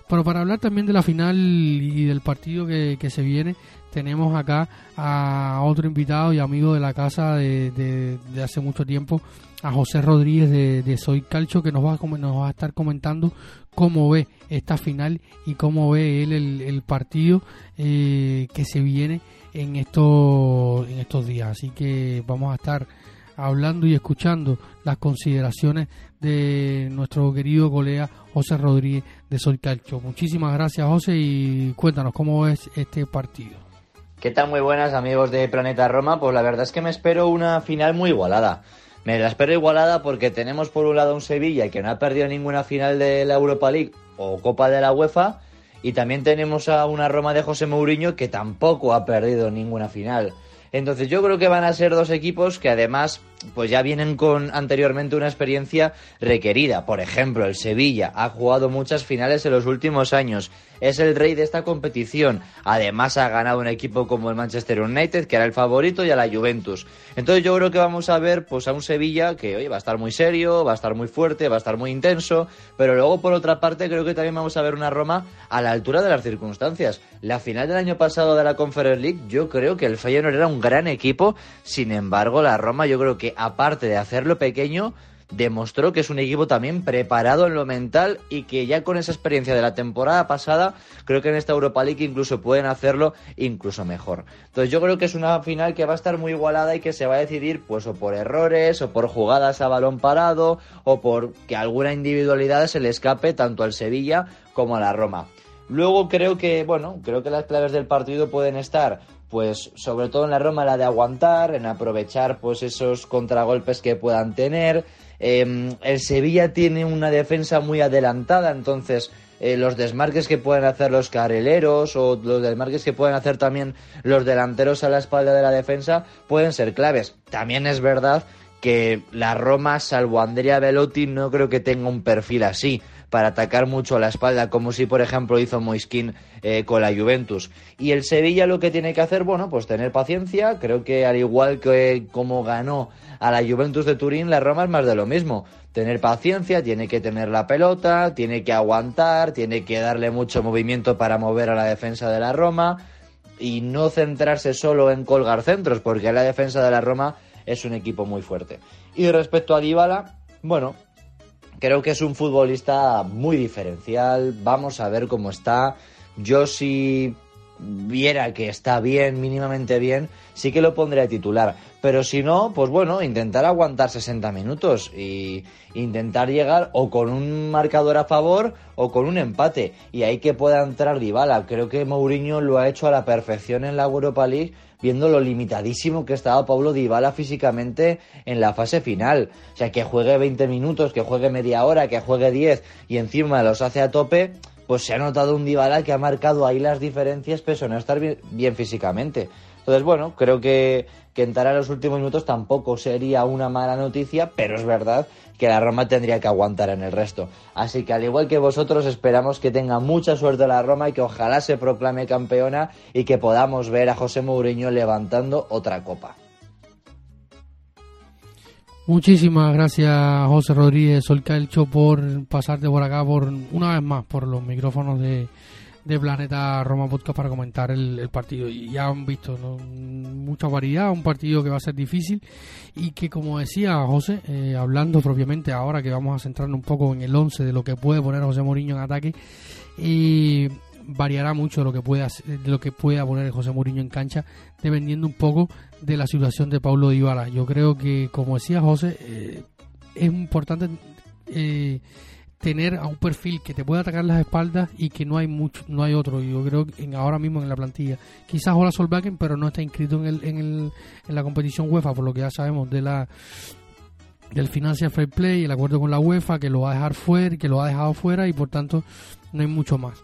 Pero para hablar también de la final y del partido que, que se viene, tenemos acá a otro invitado y amigo de la casa de, de, hace mucho tiempo, a José Rodríguez de, Soy Calcho, que nos va, a, nos va a estar comentando cómo ve esta final y cómo ve él el, partido eh, que se viene en estos, en estos días. Así que vamos a estar hablando y escuchando las consideraciones de nuestro querido colega José Rodríguez de Solcalcho. Muchísimas gracias José y cuéntanos cómo es este partido. ¿Qué tal? Muy buenas amigos de Planeta Roma. Pues la verdad es que me espero una final muy igualada. Me la espero igualada porque tenemos por un lado un Sevilla que no ha perdido ninguna final de la Europa League o Copa de la UEFA y también tenemos a una Roma de José Mourinho que tampoco ha perdido ninguna final. Entonces yo creo que van a ser dos equipos que además pues ya vienen con anteriormente una experiencia requerida. Por ejemplo, el Sevilla ha jugado muchas finales en los últimos años. Es el rey de esta competición. Además ha ganado un equipo como el Manchester United, que era el favorito, y a la Juventus. Entonces yo creo que vamos a ver pues a un Sevilla que hoy va a estar muy serio, va a estar muy fuerte, va a estar muy intenso, pero luego por otra parte creo que también vamos a ver una Roma a la altura de las circunstancias. La final del año pasado de la Conference League, yo creo que el Feyenoord era un gran equipo, sin embargo la Roma yo creo que aparte de hacerlo pequeño, demostró que es un equipo también preparado en lo mental y que ya con esa experiencia de la temporada pasada, creo que en esta Europa League incluso pueden hacerlo incluso mejor. Entonces yo creo que es una final que va a estar muy igualada y que se va a decidir pues o por errores o por jugadas a balón parado o por que alguna individualidad se le escape tanto al Sevilla como a la Roma. Luego creo que, bueno, creo que las claves del partido pueden estar pues sobre todo en la Roma la de aguantar, en aprovechar pues esos contragolpes que puedan tener. Em, el Sevilla tiene una defensa muy adelantada, entonces eh, los desmarques que pueden hacer los carrileros o los desmarques que pueden hacer también los delanteros a la espalda de la defensa pueden ser claves. También es verdad que la Roma, salvo Andrea Velotti, no creo que tenga un perfil así para atacar mucho a la espalda, como si por ejemplo hizo Moiskin eh, con la Juventus. Y el Sevilla lo que tiene que hacer, bueno, pues tener paciencia. Creo que al igual que como ganó a la Juventus de Turín, la Roma es más de lo mismo. Tener paciencia, tiene que tener la pelota, tiene que aguantar, tiene que darle mucho movimiento para mover a la defensa de la Roma y no centrarse solo en colgar centros, porque la defensa de la Roma es un equipo muy fuerte. Y respecto a Dybala, bueno, creo que es un futbolista muy diferencial. Vamos a ver cómo está. Yo sí viera que está bien, mínimamente bien, sí que lo pondría titular. Pero si no, pues bueno, intentar aguantar 60 minutos y intentar llegar o con un marcador a favor o con un empate. Y ahí que pueda entrar Dybala. Creo que Mourinho lo ha hecho a la perfección en la Europa League viendo lo limitadísimo que estaba Pablo Dybala físicamente en la fase final. O sea, que juegue 20 minutos, que juegue media hora, que juegue 10 y encima los hace a tope, pues se ha notado un Dybala que ha marcado ahí las diferencias, pese a no estar bien, físicamente. Entonces, bueno, creo que, que entrar a los últimos minutos tampoco sería una mala noticia, pero es verdad que la Roma tendría que aguantar en el resto. Así que al igual que vosotros esperamos que tenga mucha suerte la Roma y que ojalá se proclame campeona y que podamos ver a José Mourinho levantando otra copa. Muchísimas gracias José Rodríguez Solcalcho por pasarte por acá por una vez más por los micrófonos de, de Planeta Roma Podcast para comentar el, partido. Y ya han visto mucha variedad, un partido que va a ser difícil y que, como decía José, eh, hablando propiamente ahora que vamos a centrarnos un poco en el 11 de lo que puede poner José Mourinho en ataque, y variará mucho lo que pueda lo que pueda poner José Mourinho en cancha dependiendo un poco de la situación de Paulo Dybala. Yo creo que como decía José eh, es importante eh, tener a un perfil que te pueda atacar las espaldas y que no hay mucho no hay otro yo creo que ahora mismo en la plantilla quizás Ola Solbakken pero no está inscrito en el, en el en la competición UEFA por lo que ya sabemos de la del Financial Fair Play el acuerdo con la UEFA que lo va a dejar fuera que lo ha dejado fuera y por tanto no hay mucho más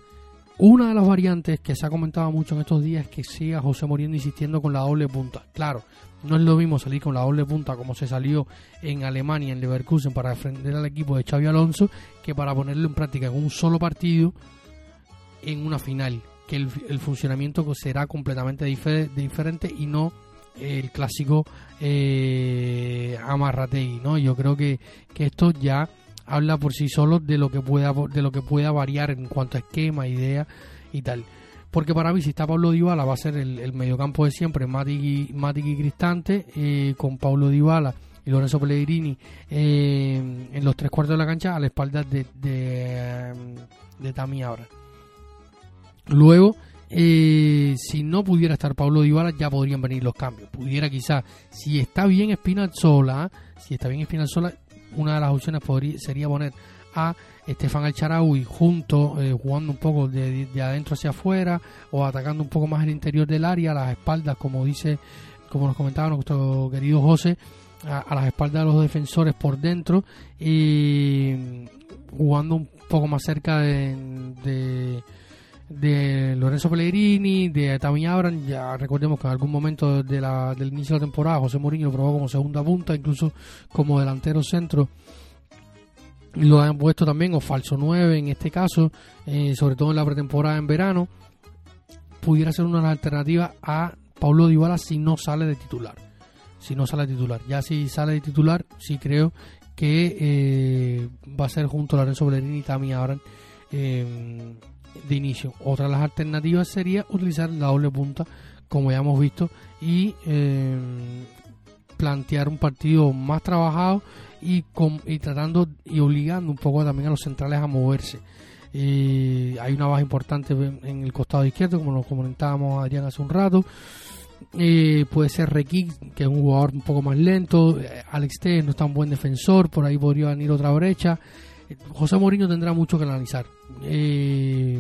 una de las variantes que se ha comentado mucho en estos días es que siga José Mourinho insistiendo con la doble punta. Claro, no es lo mismo salir con la doble punta como se salió en Alemania, en Leverkusen, para defender al equipo de Xavi Alonso, que para ponerlo en práctica en un solo partido en una final. Que el, funcionamiento será completamente diferente y no el clásico eh, amarrategui, ¿no? Yo creo que, que esto ya habla por sí solo de lo que pueda de lo que pueda variar en cuanto a esquema, idea y tal. Porque para mí si está Pablo Dybala va a ser el, mediocampo de siempre, Matic y, y Cristante, eh, con Pablo Dybala y Lorenzo Pellegrini eh, en los tres cuartos de la cancha a la espalda de, de, de Tami ahora. Luego, eh, si no pudiera estar Pablo Dybala ya podrían venir los cambios. Pudiera quizás, si está bien Espinazzola, si está bien Espinazzola, una de las opciones podría, sería poner a Estefan Alcharaui junto, eh, jugando un poco de, adentro hacia afuera o atacando un poco más el interior del área, las espaldas, como dice, como nos comentaba nuestro querido José, a, las espaldas de los defensores por dentro y jugando un poco más cerca de, de, Lorenzo Pellegrini, de Tami Abran. Ya recordemos que en algún momento de la, del inicio de la temporada José Mourinho lo probó como segunda punta, incluso como delantero centro lo han puesto también, o falso 9 en este caso, eh, sobre todo en la pretemporada en verano, pudiera ser una alternativa a Paulo Dybala si no sale de titular. Si no sale titular. Ya si sale titular, sí creo que eh, va a ser junto a Lorenzo Bellerini y Tami Abraham eh, de inicio. Otra de las alternativas sería utilizar la doble punta, como ya hemos visto, y plantear un partido más trabajado y, con, y tratando y obligando un poco también a los centrales a moverse. hay una baja importante en el costado izquierdo, como lo comentábamos Adrián hace un rato. Puede ser Rekic, que es un jugador un poco más lento. Alex T no es tan buen defensor, por ahí podría venir otra brecha. José Mourinho tendrá mucho que analizar.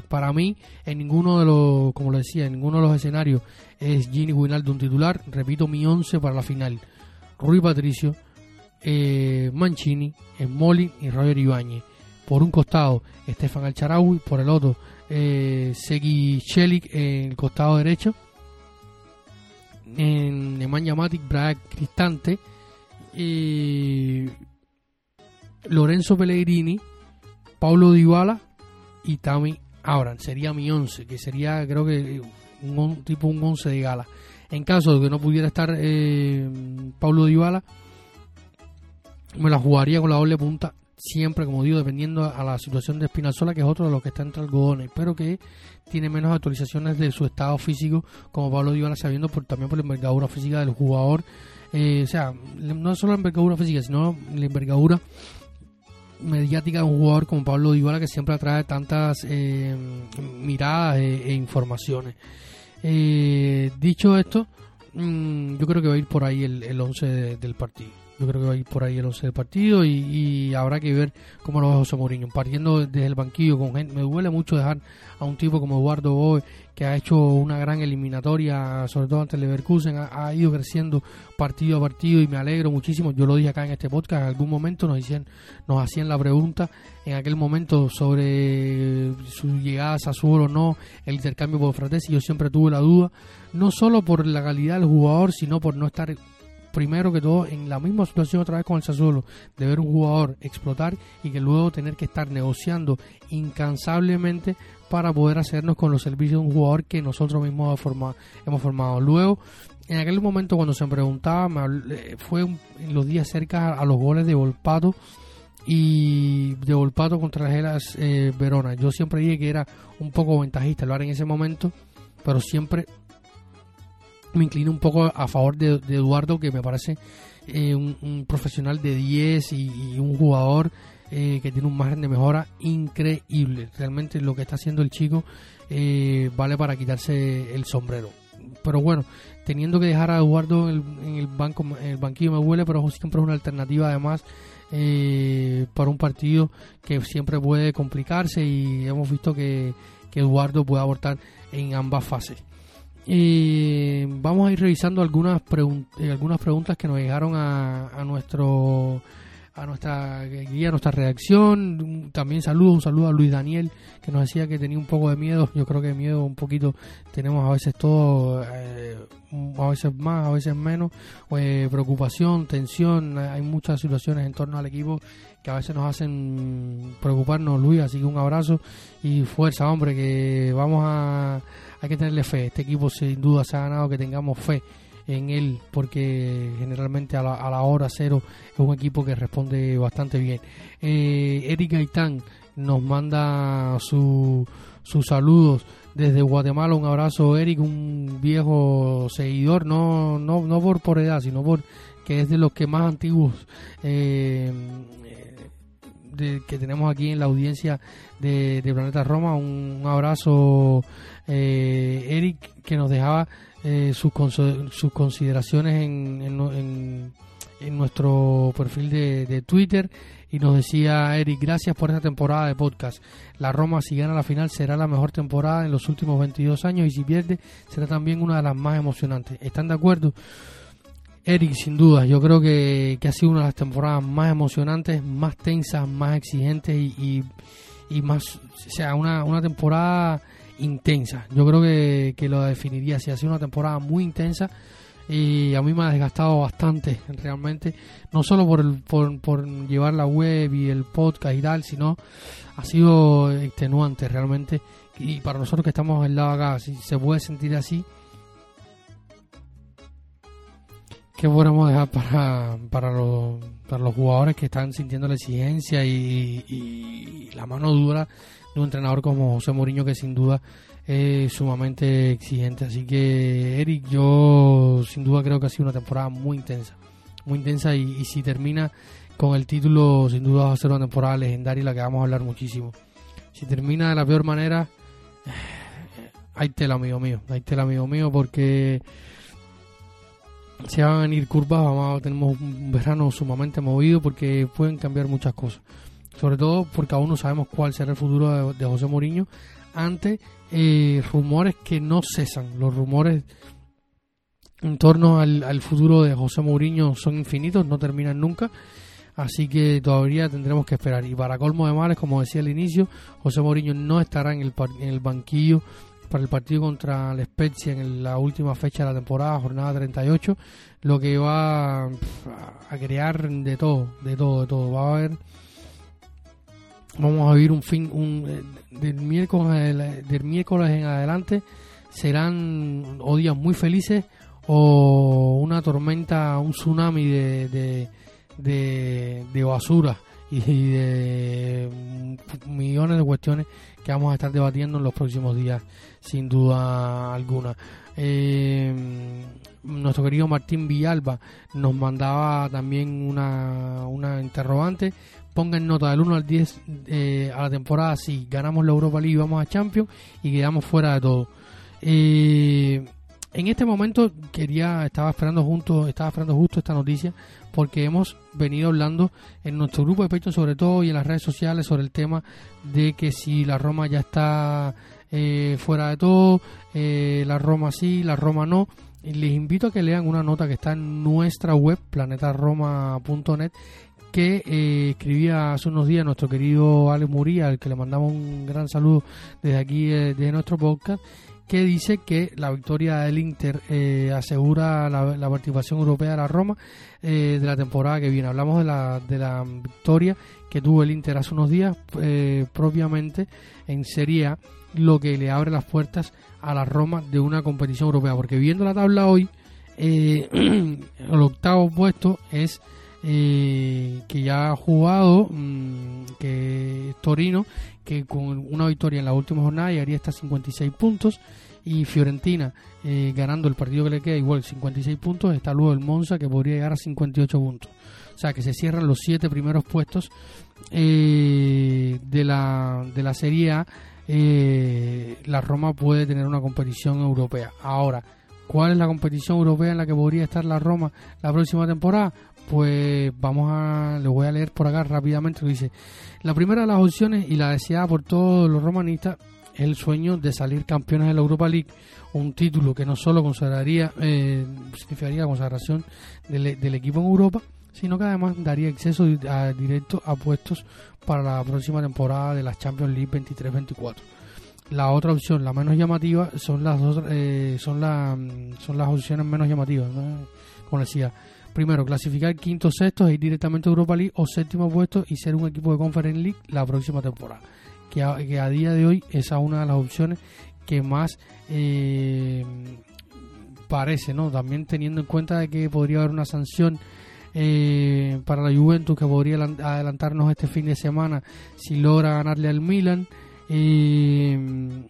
para mí, en ninguno de los, como lo decía, en ninguno de los escenarios es Gini Winaldo un titular. Repito, mi 11 para la final. Rui Patricio, eh, Mancini, Smolin y Roger Ibáñez. Por un costado, Estefan Alcharaui, por el otro, eh, Segui Chelik en el costado derecho. En Nemanja Matic, Braga Cristante, Lorenzo Pellegrini, Paulo Dybala y Tami Abraham. Sería mi 11, que sería creo que un tipo un 11 de gala. En caso de que no pudiera estar eh, Paulo Dybala, me la jugaría con la doble punta siempre, como digo, dependiendo a la situación de Espinazola, que es otro de los que está entre algodones, pero que tiene menos actualizaciones de su estado físico, como Pablo Dybala sabiendo por, también por la envergadura física del jugador. Eh, o sea, no solo la envergadura física, sino la envergadura mediática de un jugador como Pablo Dybala, que siempre atrae tantas eh, miradas e, e informaciones. Eh, dicho esto, mm, yo creo que va a ir por ahí el, el 11 del partido. Yo creo que va a ir por ahí el 11 del partido y, habrá que ver cómo lo va José Mourinho. Partiendo desde el banquillo con gente, me duele mucho dejar a un tipo como Eduardo Boe, que ha hecho una gran eliminatoria, sobre todo ante el Leverkusen, ha, ido creciendo partido a partido y me alegro muchísimo. Yo lo dije acá en este podcast, en algún momento nos, hicieron, nos hacían la pregunta en aquel momento sobre su llegada a Sassuolo o no, el intercambio por Fratesi, yo siempre tuve la duda, no solo por la calidad del jugador, sino por no estar primero que todo en la misma situación otra vez con el Sassuolo, de ver un jugador explotar y que luego tener que estar negociando incansablemente para poder hacernos con los servicios de un jugador que nosotros mismos hemos formado. Luego, en aquel momento cuando se me preguntaba, fue en los días cerca a los goles de Volpato y de Volpato contra las Gelas eh, Verona. Yo siempre dije que era un poco ventajista haré en ese momento, pero siempre me inclino un poco a favor de, Eduardo, que me parece eh, un, profesional de 10 y, un jugador eh, que tiene un margen de mejora increíble. Realmente lo que está haciendo el chico eh, vale para quitarse el sombrero. Pero bueno, teniendo que dejar a Eduardo en el, banco, el banquillo me huele, pero siempre es una alternativa además para un partido que siempre puede complicarse y hemos visto que, que Eduardo puede abortar en ambas fases. Y vamos a ir revisando algunas, eh, algunas preguntas que nos llegaron a, a nuestro a nuestra guía, a nuestra redacción. También saludo, un saludo a Luis Daniel, que nos decía que tenía un poco de miedo. Yo creo que miedo un poquito tenemos a veces todo, eh, a veces más, a veces menos. Eh, preocupación, tensión, hay muchas situaciones en torno al equipo que a veces nos hacen preocuparnos, Luis. Así que un abrazo y fuerza, hombre, que vamos a hay que tenerle fe. Este equipo sin duda se ha ganado que tengamos fe en él porque generalmente a la, a la hora cero es un equipo que responde bastante bien. Eh, Eric Gaitán nos manda sus saludos desde Guatemala. Un abrazo, Eric, un viejo seguidor, no, no, no por, por edad, sino por que es de los que más antiguos eh, que tenemos aquí en la audiencia de, Planeta Roma. Un, abrazo, eh, Eric, que nos dejaba eh, sus, sus consideraciones en, en, nuestro perfil de, de, Twitter y nos decía Eric, gracias por esta temporada de podcast. La Roma si gana la final será la mejor temporada en los últimos 22 años y si pierde será también una de las más emocionantes. ¿Están de acuerdo? Eric, sin duda, yo creo que, ha sido una de las temporadas más emocionantes, más tensas, más exigentes y, y, más, o sea, una, una temporada intensa. Yo creo que, que lo definiría así. Ha sido una temporada muy intensa y a mí me ha desgastado bastante realmente. No solo por, el, por, por llevar la web y el podcast y tal, sino ha sido extenuante realmente. Y para nosotros que estamos al lado acá, si se puede sentir así, ¿Qué podemos dejar para, para, los, para los jugadores que están sintiendo la exigencia y, la mano dura un entrenador como José Mourinho que sin duda es sumamente exigente? Así que Eric, yo sin duda creo que ha sido una temporada muy intensa, muy intensa y, si termina con el título sin duda va a ser una temporada legendaria y la que vamos a hablar muchísimo. Si termina de la peor manera, hay tela amigo mío, hay tela amigo mío porque se van a venir curvas, vamos a, tenemos un verano sumamente movido porque pueden cambiar muchas cosas. Sobre todo porque aún no sabemos cuál será el futuro de, José Mourinho ante eh, rumores que no cesan. Los rumores en torno al, futuro de José Mourinho son infinitos, no terminan nunca. Así que todavía tendremos que esperar. Y para colmo de males, como decía al inicio, José Mourinho no estará en el, en el banquillo para el partido contra la Spezia en la última fecha de la temporada, jornada 38, lo que va a crear de todo, de todo, de todo. Va a haber, vamos a vivir un fin, un, eh, del, miércoles, del miércoles en adelante serán o días muy felices o una tormenta, un tsunami de, de, de basura y de millones de cuestiones que vamos a estar debatiendo en los próximos días, sin duda alguna. Eh, nuestro querido Martín Villalba nos mandaba también una, una interrogante. Pongan nota del 1 al 10 eh, a la temporada si ganamos la Europa League y vamos a Champions y quedamos fuera de todo. Eh, en este momento quería, estaba esperando junto, estaba esperando justo esta noticia porque hemos venido hablando en nuestro grupo de pecho sobre todo y en las redes sociales sobre el tema de que si la Roma ya está eh, fuera de todo, eh, la Roma sí, la Roma no. les invito a que lean una nota que está en nuestra web, planetaroma.net, que eh, escribía hace unos días nuestro querido Alex Muría, al que le mandamos un gran saludo desde aquí, de nuestro podcast, que dice que la victoria del Inter eh, asegura la, participación europea de la Roma eh, de la temporada que viene. Hablamos de la, de la victoria que tuvo el Inter hace unos días eh, propiamente en Serie lo que le abre las puertas a la Roma de una competición europea. Porque viendo la tabla hoy, el octavo puesto es que ya ha jugado mm, que Torino que con una victoria en la última jornada llegaría hasta 56 puntos y Fiorentina eh, ganando el partido que le queda igual 56 puntos está luego el Monza que podría llegar a 58 puntos o sea que se cierran los siete primeros puestos eh, de la de la Serie A eh, la Roma puede tener una competición europea ahora ¿Cuál es la competición europea en la que podría estar la Roma la próxima temporada? Pues vamos a, le voy a leer por acá rápidamente. Dice, la primera de las opciones y la deseada por todos los romanistas es el sueño de salir campeones de la Europa League, un título que no solo consagraría, eh, significaría la consagración del, equipo en Europa, sino que además daría acceso directo a puestos para la próxima temporada de las Champions League 23-24 la otra opción, la menos llamativa, son las dos, eh, son, la, son las opciones menos llamativas, como decía. Primero, clasificar quinto sexto e ir directamente a Europa League o séptimo puesto y ser un equipo de Conference League la próxima temporada. Que a, que a día de hoy es una de las opciones que más eh, parece, ¿no? También teniendo en cuenta de que podría haber una sanción eh, para la Juventus que podría adelantarnos este fin de semana si logra ganarle al Milan. Eh,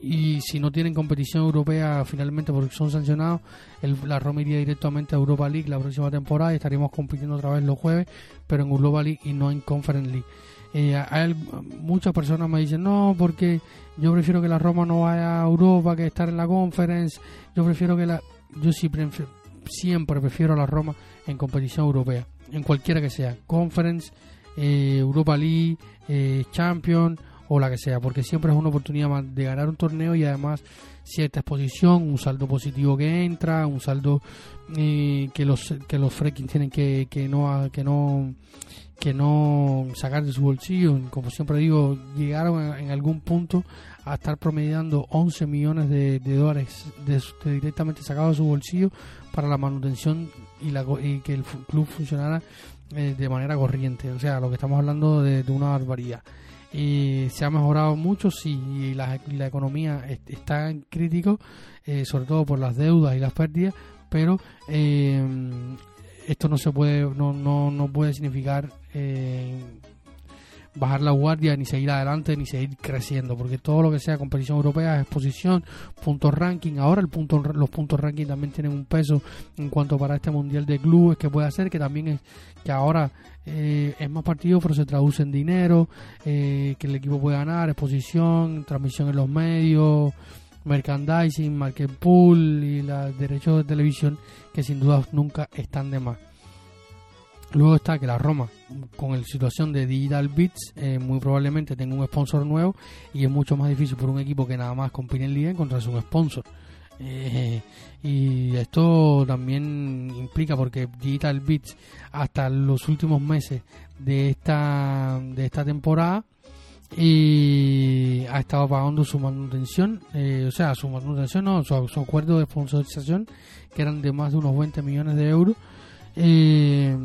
y si no tienen competición europea finalmente porque son sancionados, el, la Roma iría directamente a Europa League la próxima temporada y estaríamos compitiendo otra vez los jueves, pero en Europa League y no en Conference League. Eh, muchas personas me dicen, no, porque yo prefiero que la Roma no vaya a Europa que estar en la Conference, yo prefiero que la... Yo sí siempre prefiero a la Roma en competición europea, en cualquiera que sea, Conference, eh, Europa League, eh, Champions o la que sea, porque siempre es una oportunidad más de ganar un torneo y además cierta exposición, un saldo positivo que entra, un saldo eh, que los que los freakings tienen que, que no que no que no sacar de su bolsillo, como siempre digo, llegaron en algún punto a estar promediando 11 millones de, dólares directamente sacados de su bolsillo para la manutención y, la, y que el club funcionara eh, de manera corriente. O sea, lo que estamos hablando de, de una barbaridad y se ha mejorado mucho, la, la economía está en crítico, eh, sobre todo por las deudas y las pérdidas, pero eh, esto no se puede, no, no, no puede significar eh, bajar la guardia, ni seguir adelante, ni seguir creciendo, porque todo lo que sea competición europea exposición, puntos ranking. Ahora el punto, los puntos ranking también tienen un peso en cuanto para este mundial de clubes que puede hacer, que también es que ahora eh, es más partido, pero se traduce en dinero, eh, que el equipo puede ganar, exposición, transmisión en los medios, merchandising, market pool y los derechos de televisión que sin duda nunca están de más. Luego está que la Roma, con la situación de Digital Beats, eh, muy probablemente tenga un sponsor nuevo y es mucho más difícil por un equipo que nada más compite en liga encontrarse un sponsor. Eh, y esto también implica porque Digital Beats hasta los últimos meses de esta de esta temporada ha estado pagando su manutención, eh, o sea, su manutención, no, su, acuerdo de sponsorización, que eran de más de unos 20 millones de euros. Eh,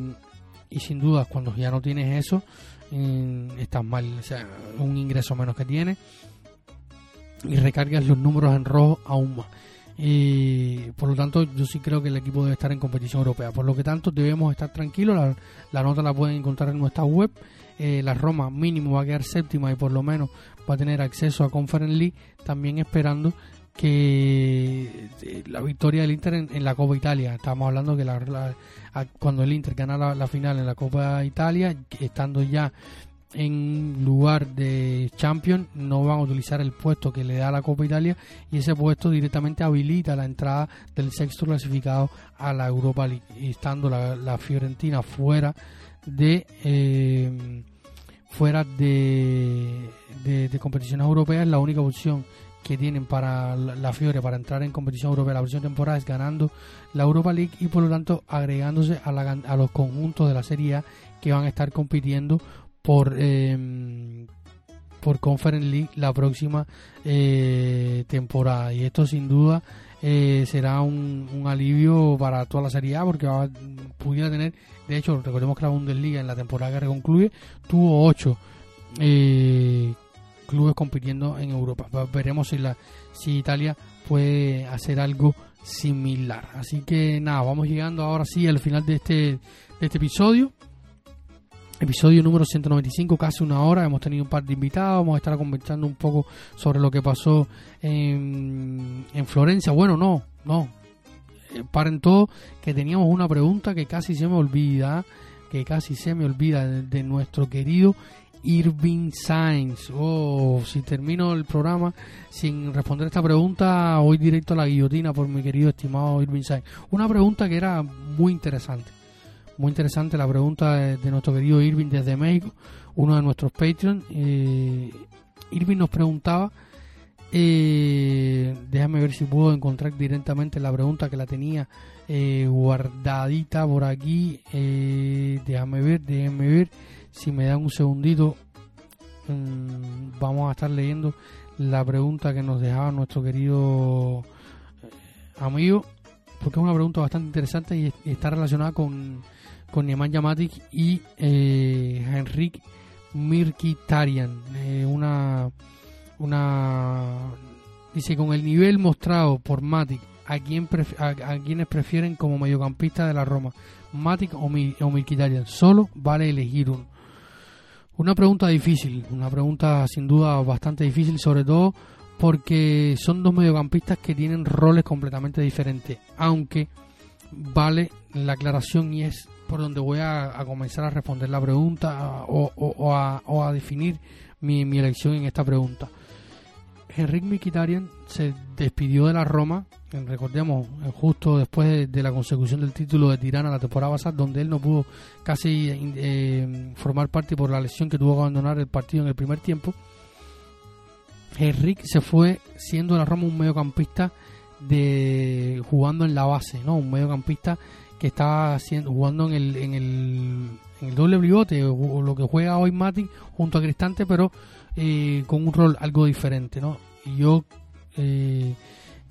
y sin duda, cuando ya no tienes eso, mm, estás mal, o sea, un ingreso menos que tienes y recargas los números en rojo aún más. Y por lo tanto yo sí creo que el equipo debe estar en competición europea. Por lo que tanto debemos estar tranquilos. La, nota la pueden encontrar en nuestra web. Eh, la Roma mínimo va a quedar séptima y por lo menos va a tener acceso a Conference League también esperando que eh, la victoria del Inter en, la Copa Italia. Estamos hablando que la, cuando el Inter gana la, final en la Copa Italia estando ya en lugar de Champion no van a utilizar el puesto que le da la Copa Italia y ese puesto directamente habilita la entrada del sexto clasificado a la Europa League estando la, Fiorentina fuera de eh, fuera de, de, competiciones europeas la única opción que tienen para la Fiore para entrar en competición europea. La próxima temporada es ganando la Europa League y por lo tanto agregándose a, a los conjuntos de la Serie A que van a estar compitiendo por eh, por Conference League la próxima eh, temporada. Y esto sin duda eh, será un, alivio para toda la Serie A porque va, pudiera tener de hecho recordemos que la Bundesliga en la temporada que concluye tuvo ocho eh, clubes compitiendo en Europa veremos si la si Italia puede hacer algo similar así que nada vamos llegando ahora sí al final de este de este episodio Episodio número 195, casi una hora. Hemos tenido un par de invitados. Vamos a estar conversando un poco sobre lo que pasó en, en Florencia. Bueno, no, no. Eh, paren todo, que teníamos una pregunta que casi se me olvida. Que casi se me olvida de, nuestro querido Irving Sainz. Oh, si termino el programa sin responder esta pregunta, voy directo a la guillotina por mi querido estimado Irving Sainz. Una pregunta que era muy interesante muy interesante la pregunta de, nuestro querido Irving desde México, uno de nuestros Patreons. Eh, Irving nos preguntaba, eh, déjame ver si puedo encontrar directamente la pregunta que la tenía eh, guardadita por aquí. déjame ver, déjame ver si me dan un segundito. Mm, vamos a estar leyendo la pregunta que nos dejaba nuestro querido amigo, porque es una pregunta bastante interesante y está relacionada con con Nemanja Matic y eh, Henrik Mirkitarian. Eh, una, una dice con el nivel mostrado por Matic, a, quién a, quienes prefieren como mediocampista de la Roma, Matic o, Mirkitarian. Solo vale elegir uno. Una pregunta difícil, una pregunta sin duda bastante difícil, sobre todo porque son dos mediocampistas que tienen roles completamente diferentes, aunque vale la aclaración y es por donde voy a, comenzar a responder la pregunta o, a, definir mi, elección en esta pregunta. Henrik Mikitarian se despidió de la Roma, recordemos, justo después de, la consecución del título de Tirana la temporada pasada, donde él no pudo casi eh, formar parte por la lesión que tuvo que abandonar el partido en el primer tiempo. Henrik se fue siendo la Roma un mediocampista de jugando en la base, ¿no? Un mediocampista que está haciendo, jugando en el, en el, en el doble bribote, o, lo que juega hoy Mati junto a Cristante, pero eh, con un rol algo diferente, ¿no? Yo, eh,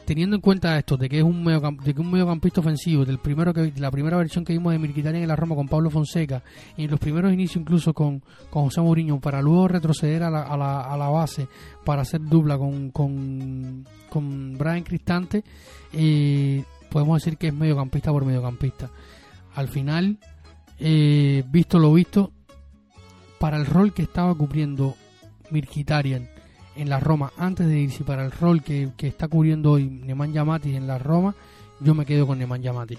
teniendo en cuenta esto, de que es un de que un mediocampista ofensivo, del primero que la primera versión que vimos de Mirquitarian en la Roma con Pablo Fonseca, y en los primeros inicios incluso con, con José Mourinho, para luego retroceder a la, a la, a la base para hacer dupla con, con, con Brian Cristante, eh, podemos decir que es mediocampista por mediocampista. Al final, eh, visto lo visto, para el rol que estaba cubriendo Mirkitarian en la Roma antes de irse para el rol que, está cubriendo hoy Nemanja Matic en la Roma, yo me quedo con Nemanja Matic.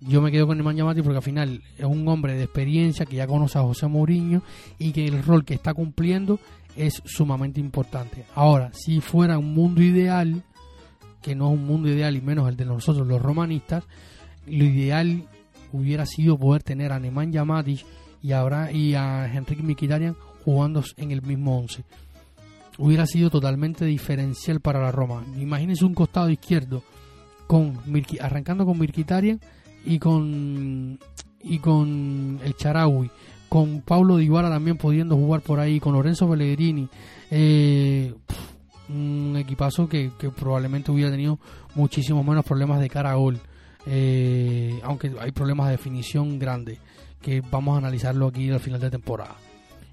Yo me quedo con Nemanja Matic porque al final es un hombre de experiencia que ya conoce a José Mourinho y que el rol que está cumpliendo es sumamente importante. Ahora, si fuera un mundo ideal, que no es un mundo ideal y menos el de nosotros los romanistas, lo ideal hubiera sido poder tener a Nemanja Matic y, ahora, y a Henrik Mkhitaryan jugando en el mismo 11. Hubiera sido totalmente diferencial para la Roma. Imagínense un costado izquierdo con arrancando con Mkhitaryan y con y con el Charaui, con Paulo Dybala también pudiendo jugar por ahí, con Lorenzo Pellegrini. Eh, un equipazo que, probablemente hubiera tenido muchísimos menos problemas de cara a gol. Eh, aunque hay problemas de definición grandes que vamos a analizarlo aquí al final de temporada.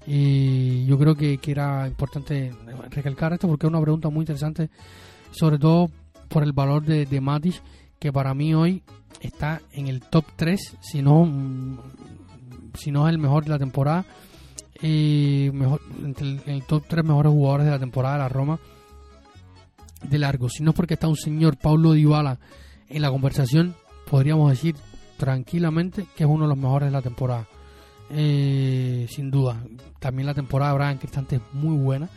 Y yo creo que, era importante recalcar esto porque es una pregunta muy interesante, sobre todo por el valor de, de Matis, que para mí hoy está en el top 3, si no, si no es el mejor de la temporada, eh, mejor, entre el, top 3 mejores jugadores de la temporada de la Roma de largo, sino porque está un señor Paulo Dybala en la conversación, podríamos decir tranquilamente que es uno de los mejores de la temporada. Eh, sin duda. También la temporada de Brian Cristante es muy buena,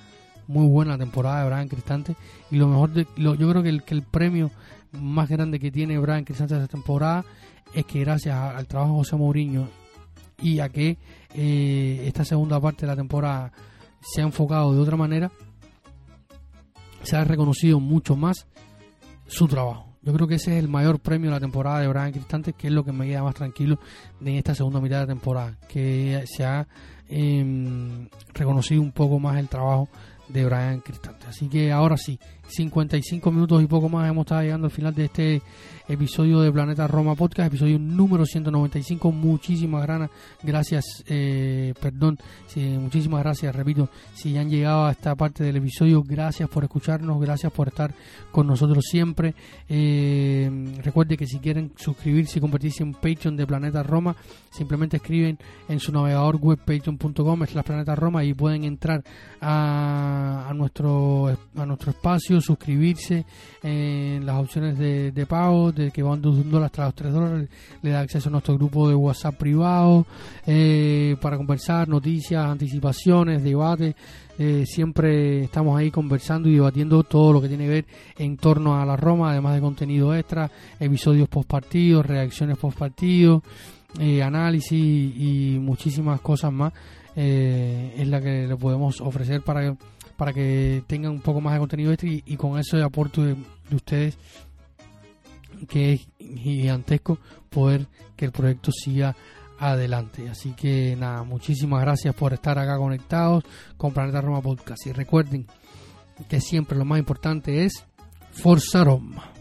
muy buena la temporada de Brian Cristante. Y lo mejor, de, lo, yo creo que el, premio más grande que tiene Brian Cristante esta temporada es que gracias al trabajo de José Mourinho y a que eh, esta segunda parte de la temporada se ha enfocado de otra manera, se ha reconocido mucho más su trabajo. Yo creo que ese es el mayor premio de la temporada de Brian Cristante, que es lo que me queda más tranquilo en esta segunda mitad de temporada, que se ha em, reconocido un poco más el trabajo de Brian Cristante. Así que ahora sí, 55 minutos y poco más hemos estado llegando al final de este episodio de Planeta Roma Podcast, episodio número 195. Muchísimas gracias, gracias, eh, perdón, muchísimas gracias, repito, si han llegado a esta parte del episodio, gracias por escucharnos, gracias por estar con nosotros siempre. Eh, recuerde que si quieren suscribirse y convertirse en Patreon de Planeta Roma, simplemente escriben en su navegador web patreon.com la Planeta Roma y pueden entrar a, a, nuestro, a nuestro espacio, suscribirse en las opciones de, de pago que van de un dólar hasta los 3 dólares, le da acceso a nuestro grupo de WhatsApp privado eh, para conversar, noticias, anticipaciones, debates. Eh, siempre estamos ahí conversando y debatiendo todo lo que tiene que ver en torno a la Roma, además de contenido extra, episodios post partido, reacciones post partido, eh, análisis y muchísimas cosas más. es la que le podemos ofrecer para que, para que tengan un poco más de contenido extra y, con eso de aporte de ustedes que es gigantesco poder que el proyecto siga adelante. Así que nada, muchísimas gracias por estar acá conectados con Planeta Roma Podcast. Y recuerden que siempre lo más importante es Forza Roma.